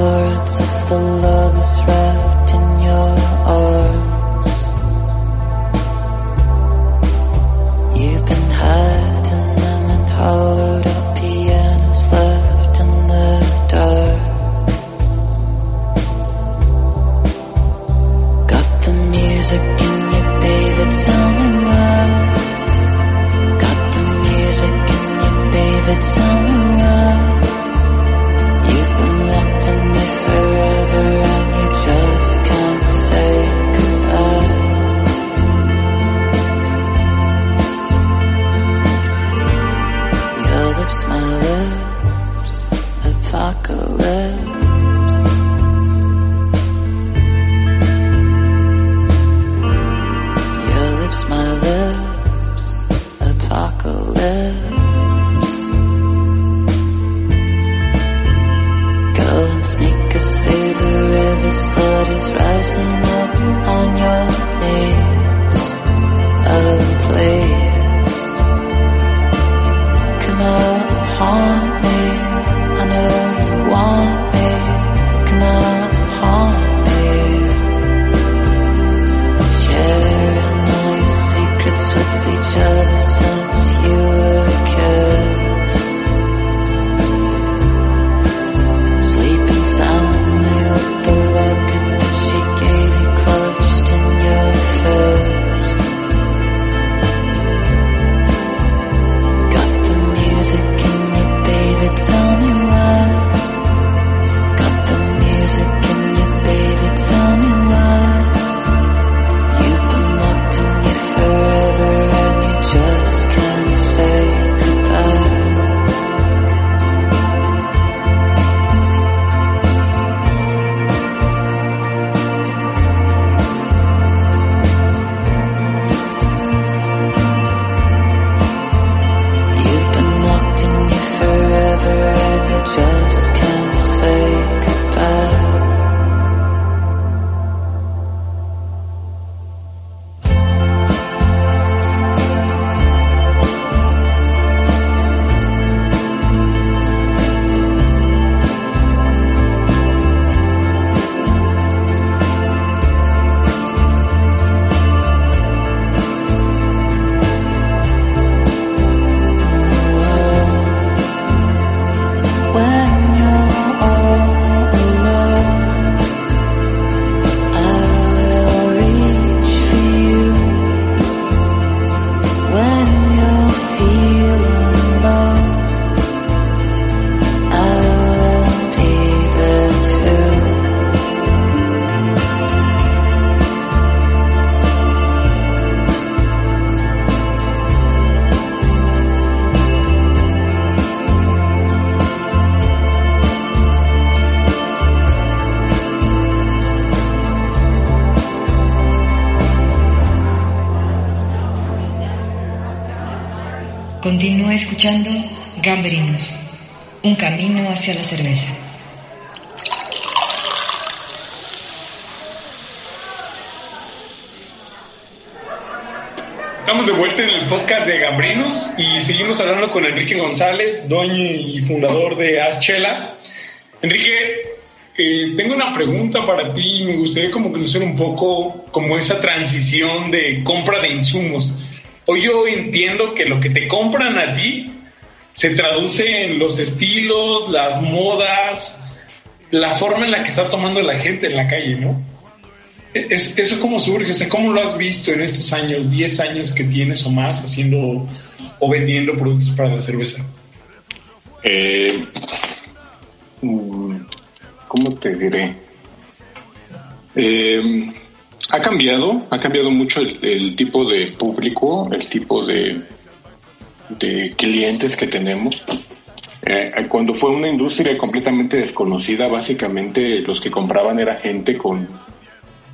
of the love Enrique González, dueño y fundador de Aschela. Enrique, eh, tengo una pregunta para ti y me gustaría como conocer un poco como esa transición de compra de insumos. Hoy yo entiendo que lo que te compran a ti se traduce en los estilos, las modas, la forma en la que está tomando la gente en la calle, ¿no? Es, ¿Eso cómo surge? O sea, ¿cómo lo has visto en estos años, 10 años que tienes o más haciendo o vendiendo productos para la cerveza? Eh, mm, ¿Cómo te diré? Eh, ha cambiado, ha cambiado mucho el, tipo de público, el tipo de, clientes que tenemos. Eh, cuando fue una industria completamente desconocida, básicamente los que compraban era gente con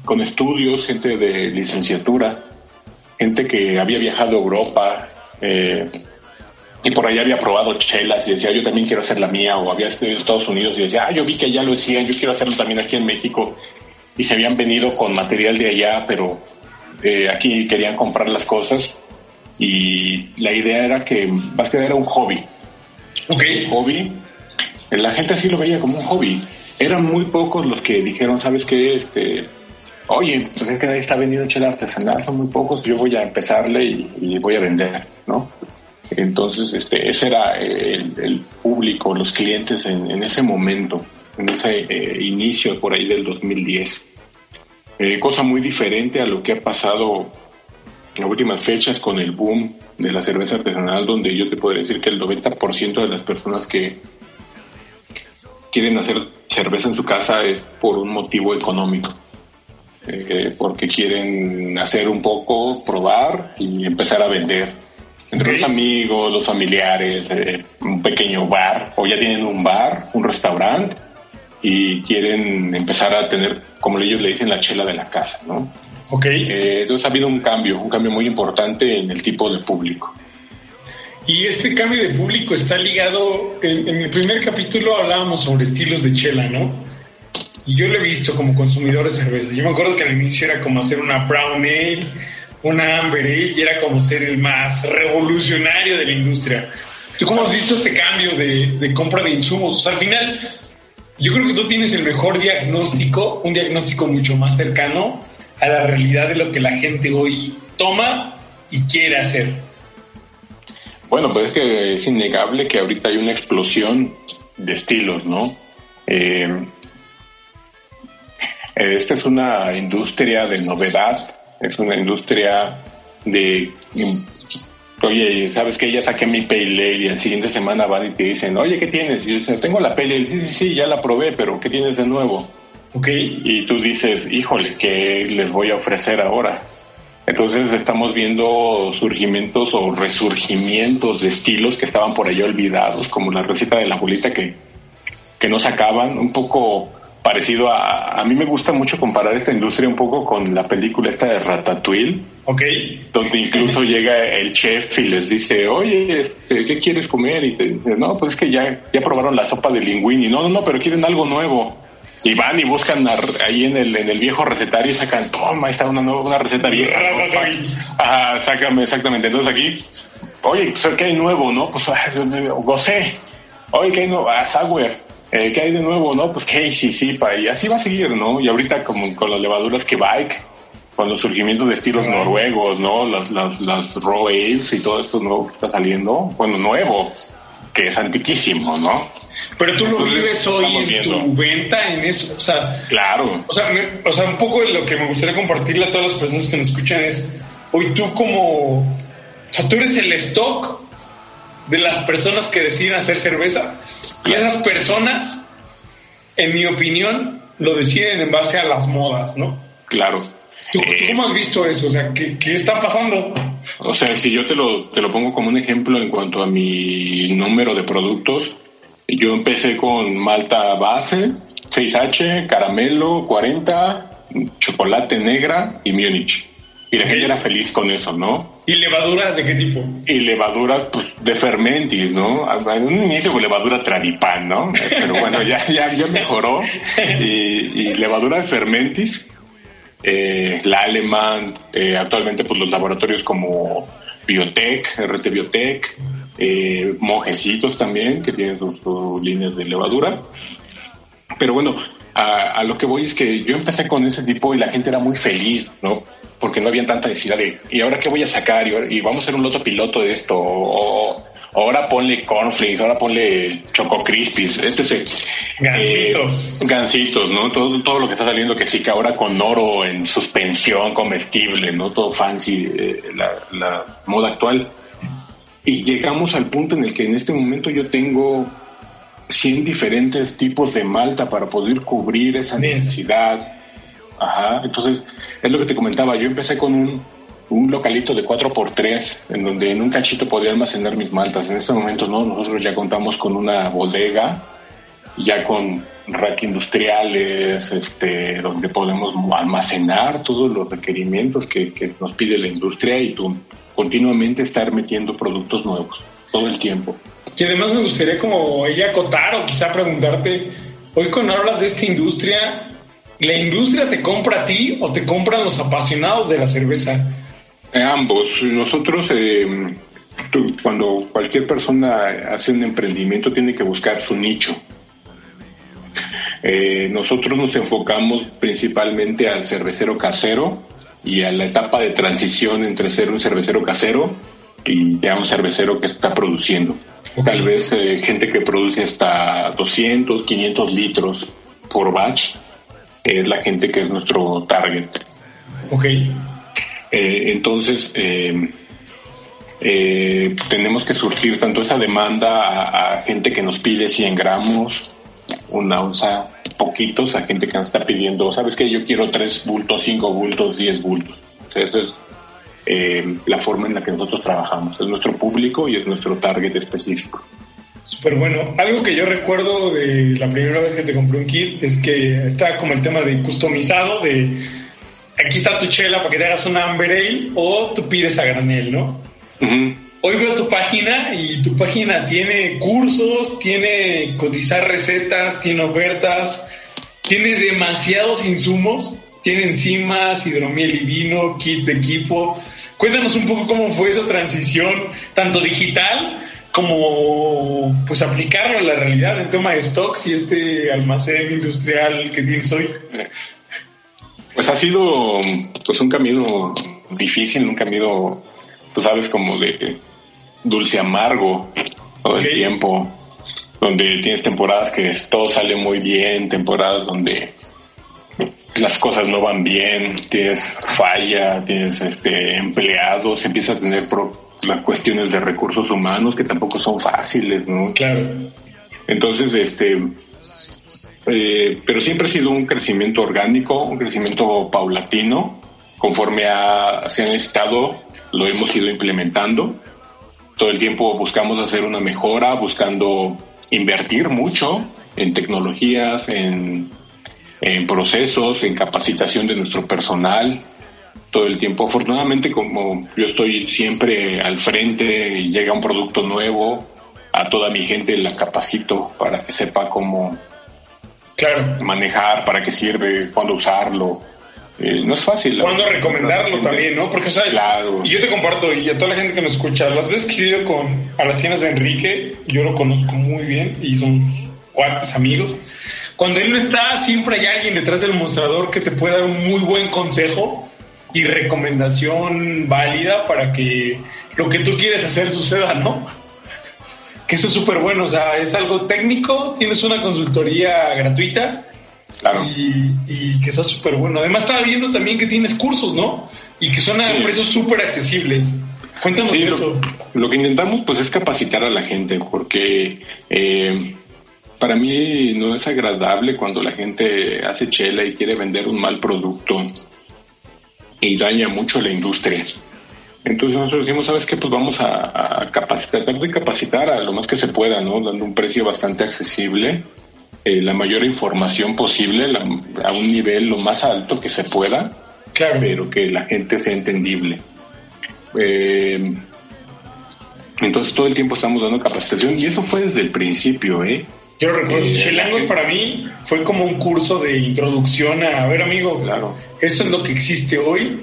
con estudios, gente de licenciatura, gente que había viajado a Europa eh, y por allá había probado chelas y decía, yo también quiero hacer la mía, o había estudiado en Estados Unidos y decía, ah, yo vi que allá lo decían, yo quiero hacerlo también aquí en México. Y se habían venido con material de allá, pero eh, aquí querían comprar las cosas. Y la idea era que básicamente era un hobby. Ok. Un hobby. La gente así lo veía como un hobby. Eran muy pocos los que dijeron, ¿sabes qué? Este, oye, pues es que nadie está vendiendo chela artesanal, son muy pocos, yo voy a empezarle y, voy a vender, ¿no? Entonces, este, ese era el, público, los clientes en, ese momento, en ese eh, inicio por ahí del 2010. Eh, cosa muy diferente a lo que ha pasado en las últimas fechas con el boom de la cerveza artesanal, donde yo te puedo decir que el 90% de las personas que quieren hacer cerveza en su casa es por un motivo económico eh, porque quieren hacer un poco, probar y empezar a vender. Entre los amigos, los familiares, eh, un pequeño bar, o ya tienen un bar, un restaurante, y quieren empezar a tener, como ellos le dicen, la chela de la casa, ¿no? Ok. Eh, entonces ha habido un cambio, un cambio muy importante en el tipo de público. Y este cambio de público está ligado, en, en el primer capítulo hablábamos sobre estilos de chela, ¿no? Y yo lo he visto como consumidor de cerveza. Yo me acuerdo que al inicio era como hacer una brown ale, una amber ale, y era como ser el más revolucionario de la industria. ¿Tú cómo has visto este cambio de, compra de insumos? al final, yo creo que tú tienes el mejor diagnóstico, un diagnóstico mucho más cercano a la realidad de lo que la gente hoy toma y quiere hacer. Bueno, pues es que es innegable que ahorita hay una explosión de estilos, ¿no? Eh, esta es una industria de novedad, es una industria de, oye, ¿sabes que Ya saqué mi Pale y el siguiente semana van y te dicen, oye, ¿qué tienes? Y yo tengo la Pale Sí, sí, sí, ya la probé, pero ¿qué tienes de nuevo? Ok. Y tú dices, híjole, ¿qué les voy a ofrecer ahora? Entonces estamos viendo surgimientos o resurgimientos de estilos que estaban por ahí olvidados, como la receta de la abuelita que, que no sacaban, un poco parecido a... A mí me gusta mucho comparar esta industria un poco con la película esta de Ratatouille. Ok. Donde incluso llega el chef y les dice, oye, este, ¿qué quieres comer? Y te dice, no, pues es que ya, ya probaron la sopa de linguini. No, no, no, pero quieren algo nuevo. Y van y buscan ahí en el, en el viejo recetario y sacan, toma, está una nueva una receta vieja. Ah, sácame, exactamente. Entonces aquí, oye, pues, ¿qué hay nuevo, no? Pues, gocé. Oye, ¿qué hay nuevo? Ah, sour eh, ¿Qué hay de nuevo, no? Pues que sí, sí, pa, y así va a seguir, ¿no? Y ahorita como con las levaduras que bike, con los surgimientos de estilos noruegos, ¿no? Las, las, las raw ales y todo esto nuevo que está saliendo, bueno, nuevo, que es antiquísimo, ¿no? Pero tú lo vives hoy en tu venta, en eso, o sea... Claro. O sea, o sea, un poco de lo que me gustaría compartirle a todas las personas que nos escuchan es, hoy tú como... O sea, tú eres el stock de las personas que deciden hacer cerveza. Y esas personas, en mi opinión, lo deciden en base a las modas, ¿no? Claro. ¿Tú, cómo has visto eso? O sea, ¿qué, ¿qué, está pasando? O sea, si yo te lo, te lo pongo como un ejemplo en cuanto a mi número de productos, yo empecé con malta base, 6H, caramelo, 40, chocolate negra y Múnich. Y la gente era feliz con eso, ¿no? ¿Y levaduras de qué tipo? Y levaduras pues, de fermentis, ¿no? En un inicio con levadura tradipan, ¿no? Pero bueno, ya, ya, ya mejoró. Y, levadura de fermentis, eh, la alemán, eh, actualmente pues los laboratorios como Biotech, RT Biotech, eh, Mojecitos también, que tienen sus, líneas de levadura. Pero bueno, a, a, lo que voy es que yo empecé con ese tipo y la gente era muy feliz, ¿no? porque no había tanta necesidad de, ¿y ahora qué voy a sacar? Y, vamos a hacer un loto piloto de esto, o, ahora ponle cornflakes, ahora ponle choco crispies, este es Gancitos. Eh, gancitos, ¿no? Todo, todo lo que está saliendo que sí que ahora con oro en suspensión comestible, ¿no? Todo fancy, eh, la, la moda actual. Y llegamos al punto en el que en este momento yo tengo 100 diferentes tipos de malta para poder cubrir esa necesidad. Ajá, entonces es lo que te comentaba, yo empecé con un, un localito de 4x3 en donde en un cachito podía almacenar mis maltas. En este momento no, nosotros ya contamos con una bodega, ya con rack industriales, este, donde podemos almacenar todos los requerimientos que, que nos pide la industria y tú continuamente estar metiendo productos nuevos todo el tiempo. Y además me gustaría como ella acotar o quizá preguntarte, hoy cuando hablas de esta industria, ¿La industria te compra a ti o te compran los apasionados de la cerveza? Eh, ambos. Nosotros, eh, cuando cualquier persona hace un emprendimiento, tiene que buscar su nicho. Eh, nosotros nos enfocamos principalmente al cervecero casero y a la etapa de transición entre ser un cervecero casero y ya un cervecero que está produciendo. Tal vez gente que produce hasta 200, 500 litros por batch es la gente que es nuestro target. Ok. Eh, entonces, eh, eh, tenemos que surtir tanto esa demanda a, gente que nos pide 100 gramos, una onza, poquitos, a gente que nos está pidiendo, ¿sabes qué? Yo quiero 3 bultos, 5 bultos, 10 bultos. Esa es la forma en la que nosotros trabajamos. Es nuestro público y es nuestro target específico. Súper bueno. Algo que yo recuerdo de la primera vez que te compré un kit es que está como el tema de customizado, de aquí está tu chela para que te hagas un amber ale o tú pides a granel, ¿no? Hoy veo tu página y tu página tiene cursos, tiene cotizar recetas, tiene ofertas, tiene demasiados insumos, tiene enzimas, hidromiel y vino, kit de equipo. Cuéntanos un poco cómo fue esa transición, tanto digital como pues aplicarlo a la realidad en tema de stocks y este almacén industrial que tienes hoy? Pues ha sido pues un camino difícil, un camino, tú sabes, como de dulce amargo todo el tiempo, donde tienes temporadas que todo sale muy bien, temporadas donde las cosas no van bien, tienes falla, tienes este empleados, empiezas a tener pro las cuestiones de recursos humanos que tampoco son fáciles, ¿no? Claro. Entonces, este, eh, pero siempre ha sido un crecimiento orgánico, un crecimiento paulatino, conforme se ha necesitado, lo hemos ido implementando. Todo el tiempo buscamos hacer una mejora, buscando invertir mucho en tecnologías, en, en procesos, en capacitación de nuestro personal, todo el tiempo. Afortunadamente, como yo estoy siempre al frente y llega un producto nuevo, a toda mi gente la capacito para que sepa cómo claro. manejar, para qué sirve, cuándo usarlo. Eh, no es fácil. Cuándo recomendarlo también, ¿no? Porque, o sea, y yo te comparto, y a toda la gente que me escucha, las veces que he ido con, a las tiendas de Enrique, yo lo conozco muy bien y son cuates amigos. Cuando él no está, siempre hay alguien detrás del mostrador que te puede dar un muy buen consejo y recomendación válida para que lo que tú quieres hacer suceda, ¿no? Que eso es súper bueno, o sea, es algo técnico, tienes una consultoría gratuita claro. y, que eso es súper bueno. Además estaba viendo también que tienes cursos, ¿no? Y que son a precios súper accesibles. Cuéntanos eso. Lo, que intentamos pues es capacitar a la gente porque... Eh, para mí no es agradable cuando la gente hace chela y quiere vender un mal producto y daña mucho la industria. Entonces nosotros decimos, ¿sabes qué? Pues vamos a, capacitar, tratar de capacitar a lo más que se pueda, ¿no? Dando un precio bastante accesible, eh, la mayor información posible, a un nivel lo más alto que se pueda, claro. pero que la gente sea entendible. Eh, entonces todo el tiempo estamos dando capacitación y eso fue desde el principio, ¿eh? Yo recuerdo, eh, Chilangos para mí fue como un curso de introducción a, a ver amigo, claro. esto es lo que existe hoy,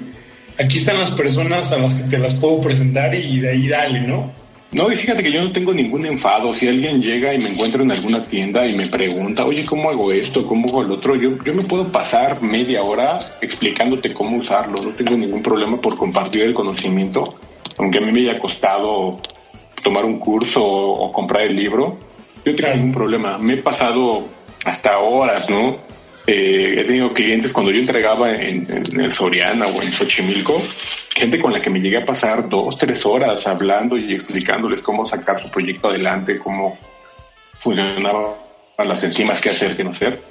aquí están las personas a las que te las puedo presentar y de ahí dale, ¿no? No, y fíjate que yo no tengo ningún enfado. Si alguien llega y me encuentra en alguna tienda y me pregunta, oye, ¿cómo hago esto? ¿Cómo hago el otro? Yo, yo me puedo pasar media hora explicándote cómo usarlo. No tengo ningún problema por compartir el conocimiento, aunque a mí me haya costado tomar un curso o, comprar el libro. Yo tengo ningún problema. Me he pasado hasta horas, ¿no? Eh, he tenido clientes cuando yo entregaba en, en, el Soriana o en Xochimilco, gente con la que me llegué a pasar dos, tres horas hablando y explicándoles cómo sacar su proyecto adelante, cómo funcionaban las enzimas, qué hacer, qué no hacer.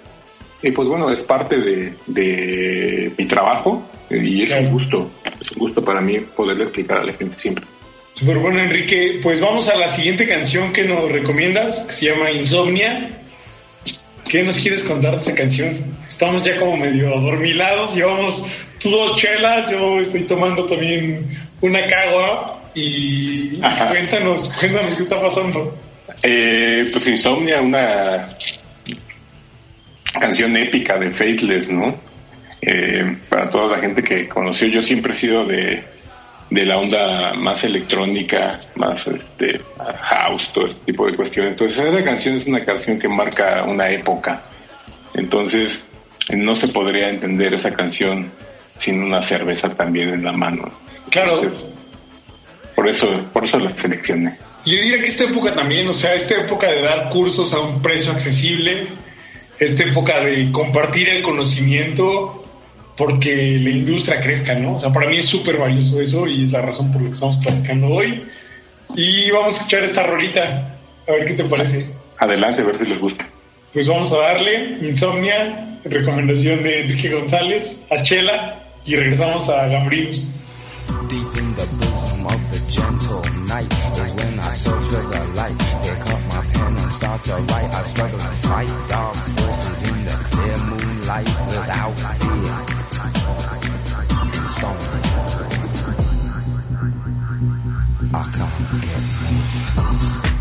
Y pues bueno, es parte de, de mi trabajo y es un gusto, es un gusto para mí poderle explicar a la gente siempre. Super bueno, Enrique. Pues vamos a la siguiente canción que nos recomiendas, que se llama Insomnia. ¿Qué nos quieres contar de esa canción? Estamos ya como medio adormilados, llevamos tú dos chelas, yo estoy tomando también una cagua y cuéntanos, cuéntanos qué está pasando. Eh, pues Insomnia, una canción épica de Faithless, ¿no? Eh, para toda la gente que conoció, yo siempre he sido de, de la onda más electrónica, más este house, todo este tipo de cuestiones. Entonces, esa canción es una canción que marca una época. Entonces, no se podría entender esa canción sin una cerveza también en la mano. Claro. por eso, por eso la seleccioné. Yo diría que esta época también, o sea, esta época de dar cursos a un precio accesible, esta época de compartir el conocimiento, porque la industria crezca, ¿no? O sea, para mí es súper valioso eso y es la razón por la que estamos platicando hoy. Y vamos a escuchar esta rolita, a ver qué te parece. Adelante, a ver si les gusta. Pues vamos a darle Insomnia, recomendación de Enrique González, a Chela y regresamos a Gambrinus. Deep in the bosom of the gentle night is when I search for the light. Pick up my pen and start to write. I struggle to fight dark forces in the clear moonlight without fear. Song. I can't get no sleep.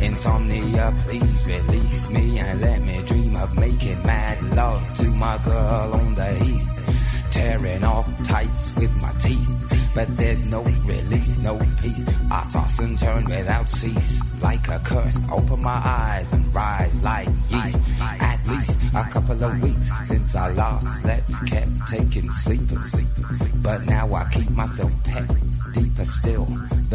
Insomnia, please release me and let me dream of making mad love to my girl on the heath. Tearing off tights with my teeth, but there's no release, no peace. I toss and turn without cease, like a curse. Open my eyes and rise like yeast. At least a couple of weeks since I last slept, kept taking sleepers, but now I keep myself pet deeper still.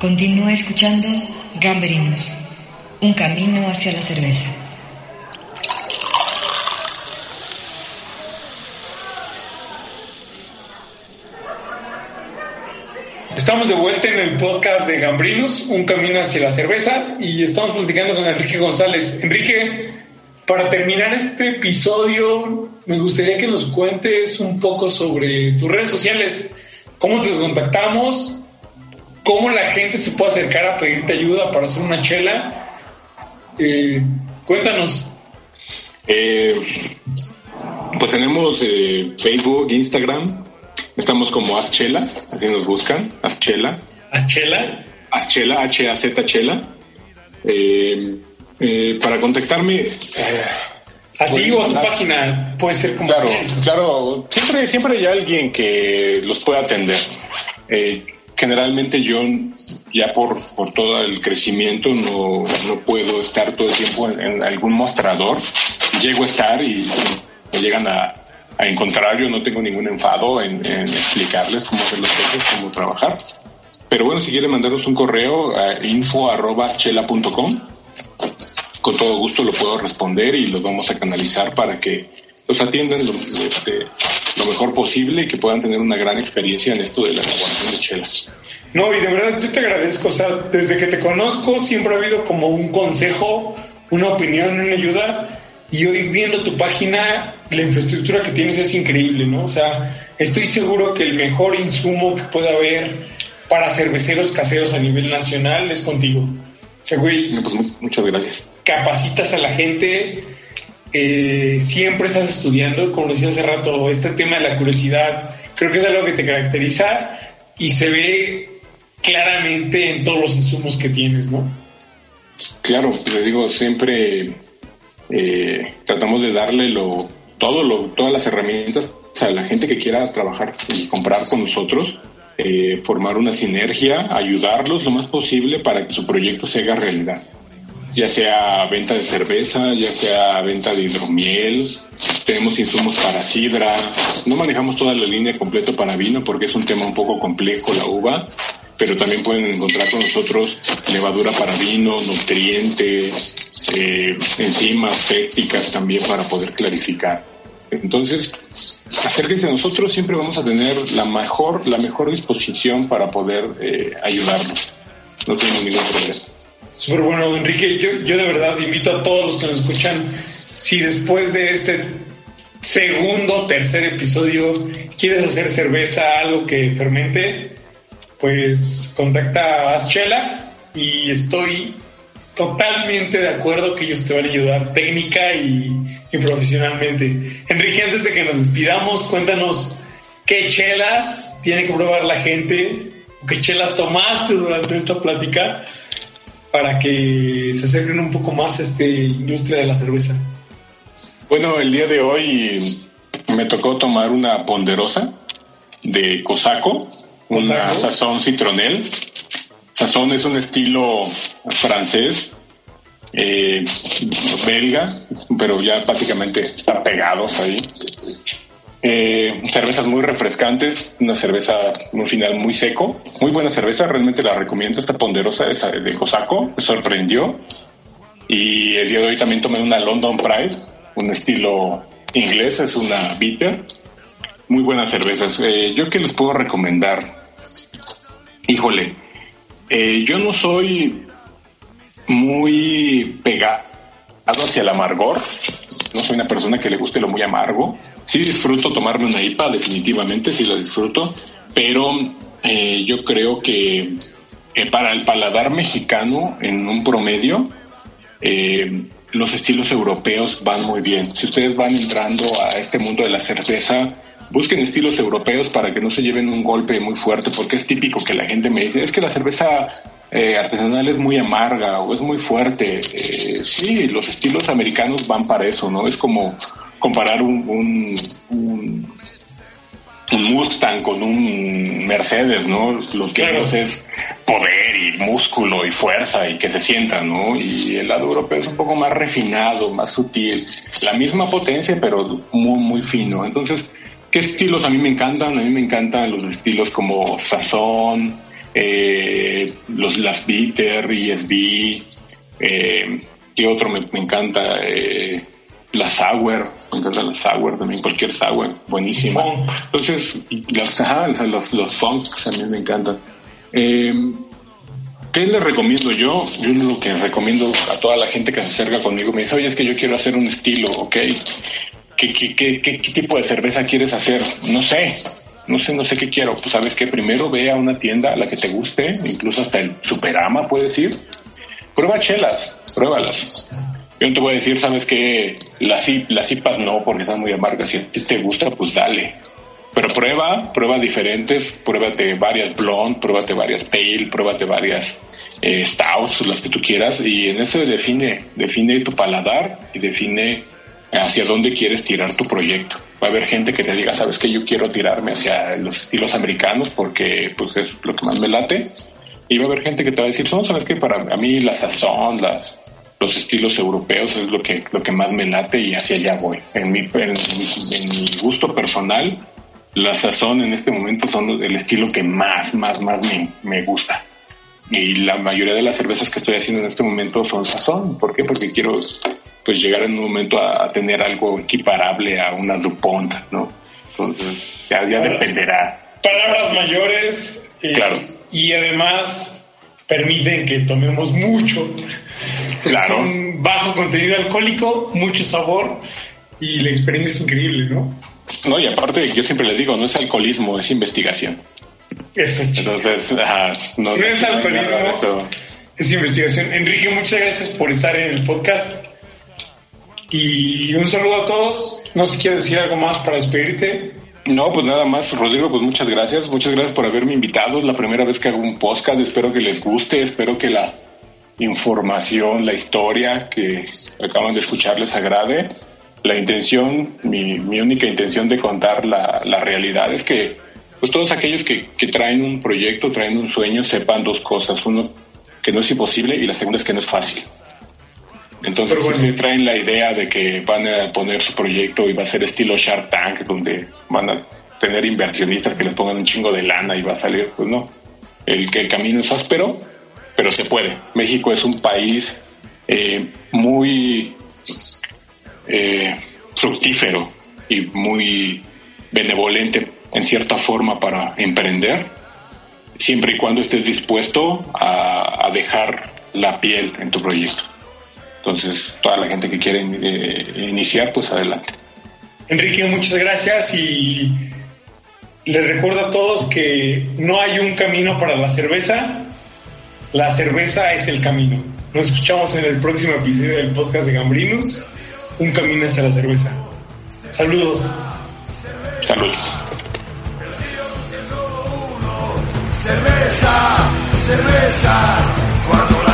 Continúa escuchando Gambrinus, un camino hacia la cerveza. Estamos de vuelta en el podcast de Gambrinos, Un Camino hacia la Cerveza, y estamos platicando con Enrique González. Enrique, para terminar este episodio, me gustaría que nos cuentes un poco sobre tus redes sociales, cómo te contactamos, cómo la gente se puede acercar a pedirte ayuda para hacer una chela. Eh, cuéntanos. Eh, pues tenemos eh, Facebook, Instagram, Estamos como Aschela, así nos buscan, Aschela. ¿Aschela? Aschela, H-A-Z Chela. Eh, eh, para contactarme... Eh, a ti o a tu página puede ser como... Claro, claro. Siempre, siempre hay alguien que los pueda atender. Generalmente yo ya por, por todo el crecimiento no, no puedo estar todo el tiempo en, algún mostrador. Llego a estar y me llegan a, a encontrar, yo no tengo ningún enfado en, explicarles cómo hacer las cosas, cómo trabajar. Pero bueno, si quieren mandarnos un correo a info.chela.com, con todo gusto lo puedo responder y los vamos a canalizar para que los atiendan lo, este, lo mejor posible y que puedan tener una gran experiencia en esto de la elaboración de chelas. No, y de verdad yo te agradezco, o sea, desde que te conozco siempre ha habido como un consejo, una opinión, una ayuda y hoy viendo tu página, la infraestructura que tienes es increíble, ¿no? O sea, estoy seguro que el mejor insumo que pueda haber para cerveceros caseros a nivel nacional es contigo. O sea, güey, pues, muchas gracias. Capacitas a la gente, siempre estás estudiando, como decía hace rato, este tema de la curiosidad, creo que es algo que te caracteriza y se ve claramente en todos los insumos que tienes, ¿no? Claro, les digo, siempre eh, tratamos de darle lo, todo lo, todas las herramientas a la gente que quiera trabajar y comprar con nosotros, eh, formar una sinergia, ayudarlos lo más posible para que su proyecto se haga realidad. Ya sea venta de cerveza, ya sea venta de hidromiel, tenemos insumos para sidra, no manejamos toda la línea completa para vino porque es un tema un poco complejo la uva, pero también pueden encontrar con nosotros levadura para vino, nutrientes, eh, enzimas, técnicas también para poder clarificar. Entonces, acérquense a nosotros, siempre vamos a tener la mejor, la mejor disposición para poder eh, ayudarnos. No tengo ningún problema. Súper bueno, Enrique. Yo, yo de verdad invito a todos los que nos escuchan, si después de este segundo, tercer episodio quieres hacer cerveza, algo que fermente, pues contacta a Aschela y estoy totalmente de acuerdo que ellos te van a ayudar técnica y, profesionalmente. Enrique, antes de que nos despidamos, cuéntanos qué chelas tiene que probar la gente, qué chelas tomaste durante esta plática para que se acerquen un poco más a esta industria de la cerveza. Bueno, el día de hoy me tocó tomar una ponderosa de Cosaco una sazón citronel. Sazón es un estilo francés, eh, belga, pero ya básicamente están pegados ahí. Eh, cervezas muy refrescantes, una cerveza, un final muy seco, muy buena cerveza, realmente la recomiendo, esta ponderosa esa de Cosaco, me sorprendió. Y el día de hoy también tomé una London Pride, un estilo inglés, es una bitter, muy buenas cervezas. Eh, yo que les puedo recomendar, Híjole, eh, yo no soy muy pegado hacia el amargor. No soy una persona que le guste lo muy amargo. Sí disfruto tomarme una IPA, definitivamente, sí la disfruto, pero eh, yo creo que para el paladar mexicano, en un promedio, eh, los estilos europeos van muy bien. Si ustedes van entrando a este mundo de la cerveza, busquen estilos europeos para que no se lleven un golpe muy fuerte, porque es típico que la gente me dice, es que la cerveza eh, artesanal es muy amarga o es muy fuerte. Eh, sí, los estilos americanos van para eso, ¿no? Es como comparar un, un, un, Mustang con un Mercedes, ¿no? Los que es poder y músculo y fuerza y que se sientan, ¿no? Y el lado europeo es un poco más refinado, más sutil, la misma potencia, pero muy, muy fino. Entonces, estilos a mí me encantan? A mí me encantan los estilos como sazón, eh, los las bitter, ESB, eh, y otro me, me encanta, eh, la sour, me encanta la sour también, cualquier sour, buenísima. Entonces, las, ajá, los, los funks también me encantan. Eh, ¿Qué les recomiendo yo? Yo lo que recomiendo a toda la gente que se acerca conmigo me dice, oye, es que yo quiero hacer un estilo, ¿ok? ¿Qué, qué, qué, qué, tipo de cerveza quieres hacer? No sé, no sé, no sé qué quiero. Pues sabes que primero ve a una tienda a la que te guste, incluso hasta el Superama puedes ir. Prueba chelas, pruébalas. Yo no te voy a decir, sabes que las, las no, porque están muy amargas. Si a ti te gusta, pues dale. Pero prueba, prueba diferentes, pruébate varias blonde, pruébate varias pale, pruébate varias eh, stouts, las que tú quieras, y en eso define, define tu paladar y define hacia dónde quieres tirar tu proyecto. Va a haber gente que te diga, sabes que yo quiero tirarme hacia los estilos americanos porque pues es lo que más me late. Y va a haber gente que te va a decir, son, sabes que para mí la sazón, las, los estilos europeos es lo que, lo que más me late y hacia allá voy. En mi, en mi gusto personal, la sazón en este momento son el estilo que más, más, más me, me gusta. Y la mayoría de las cervezas que estoy haciendo en este momento son sazón. ¿Por qué? Porque quiero pues llegar en un momento a, tener algo equiparable a una DuPont, ¿no? Entonces ya, ya dependerá. Palabras mayores. Eh, claro. Y además permiten que tomemos mucho. Claro. un bajo contenido alcohólico, mucho sabor y la experiencia es increíble, ¿no? No, y aparte, yo siempre les digo, no es alcoholismo, es investigación. [LAUGHS] Eso, Entonces, no, es alcoholismo, es investigación. Enrique, muchas gracias por estar en el podcast. Y un saludo a todos. No sé si quieres decir algo más para despedirte. No, pues nada más, Rodrigo, pues muchas gracias. Muchas gracias por haberme invitado. Es la primera vez que hago un podcast. Espero que les guste. Espero que la información, la historia que acaban de escuchar les agrade la intención, mi, mi única intención de contar la, la, realidad es que pues todos aquellos que, que traen un proyecto, traen un sueño, sepan dos cosas. Uno, que no es imposible y la segunda es que no es fácil. Entonces, si traen la idea de que van a poner su proyecto y va a ser estilo Shark Tank, donde van a tener inversionistas que les pongan un chingo de lana y va a salir, pues no. El, el camino es áspero, pero se puede. México es un país eh, muy eh, fructífero y muy benevolente en cierta forma para emprender, siempre y cuando estés dispuesto a, dejar la piel en tu proyecto. Entonces, toda la gente que quiere eh, iniciar, pues adelante. Enrique, muchas gracias y les recuerdo a todos que no hay un camino para la cerveza, la cerveza es el camino. Nos escuchamos en el próximo episodio del podcast de Gambrinus un camino hacia la cerveza. Saludos. Saludos cerveza, cerveza, cuando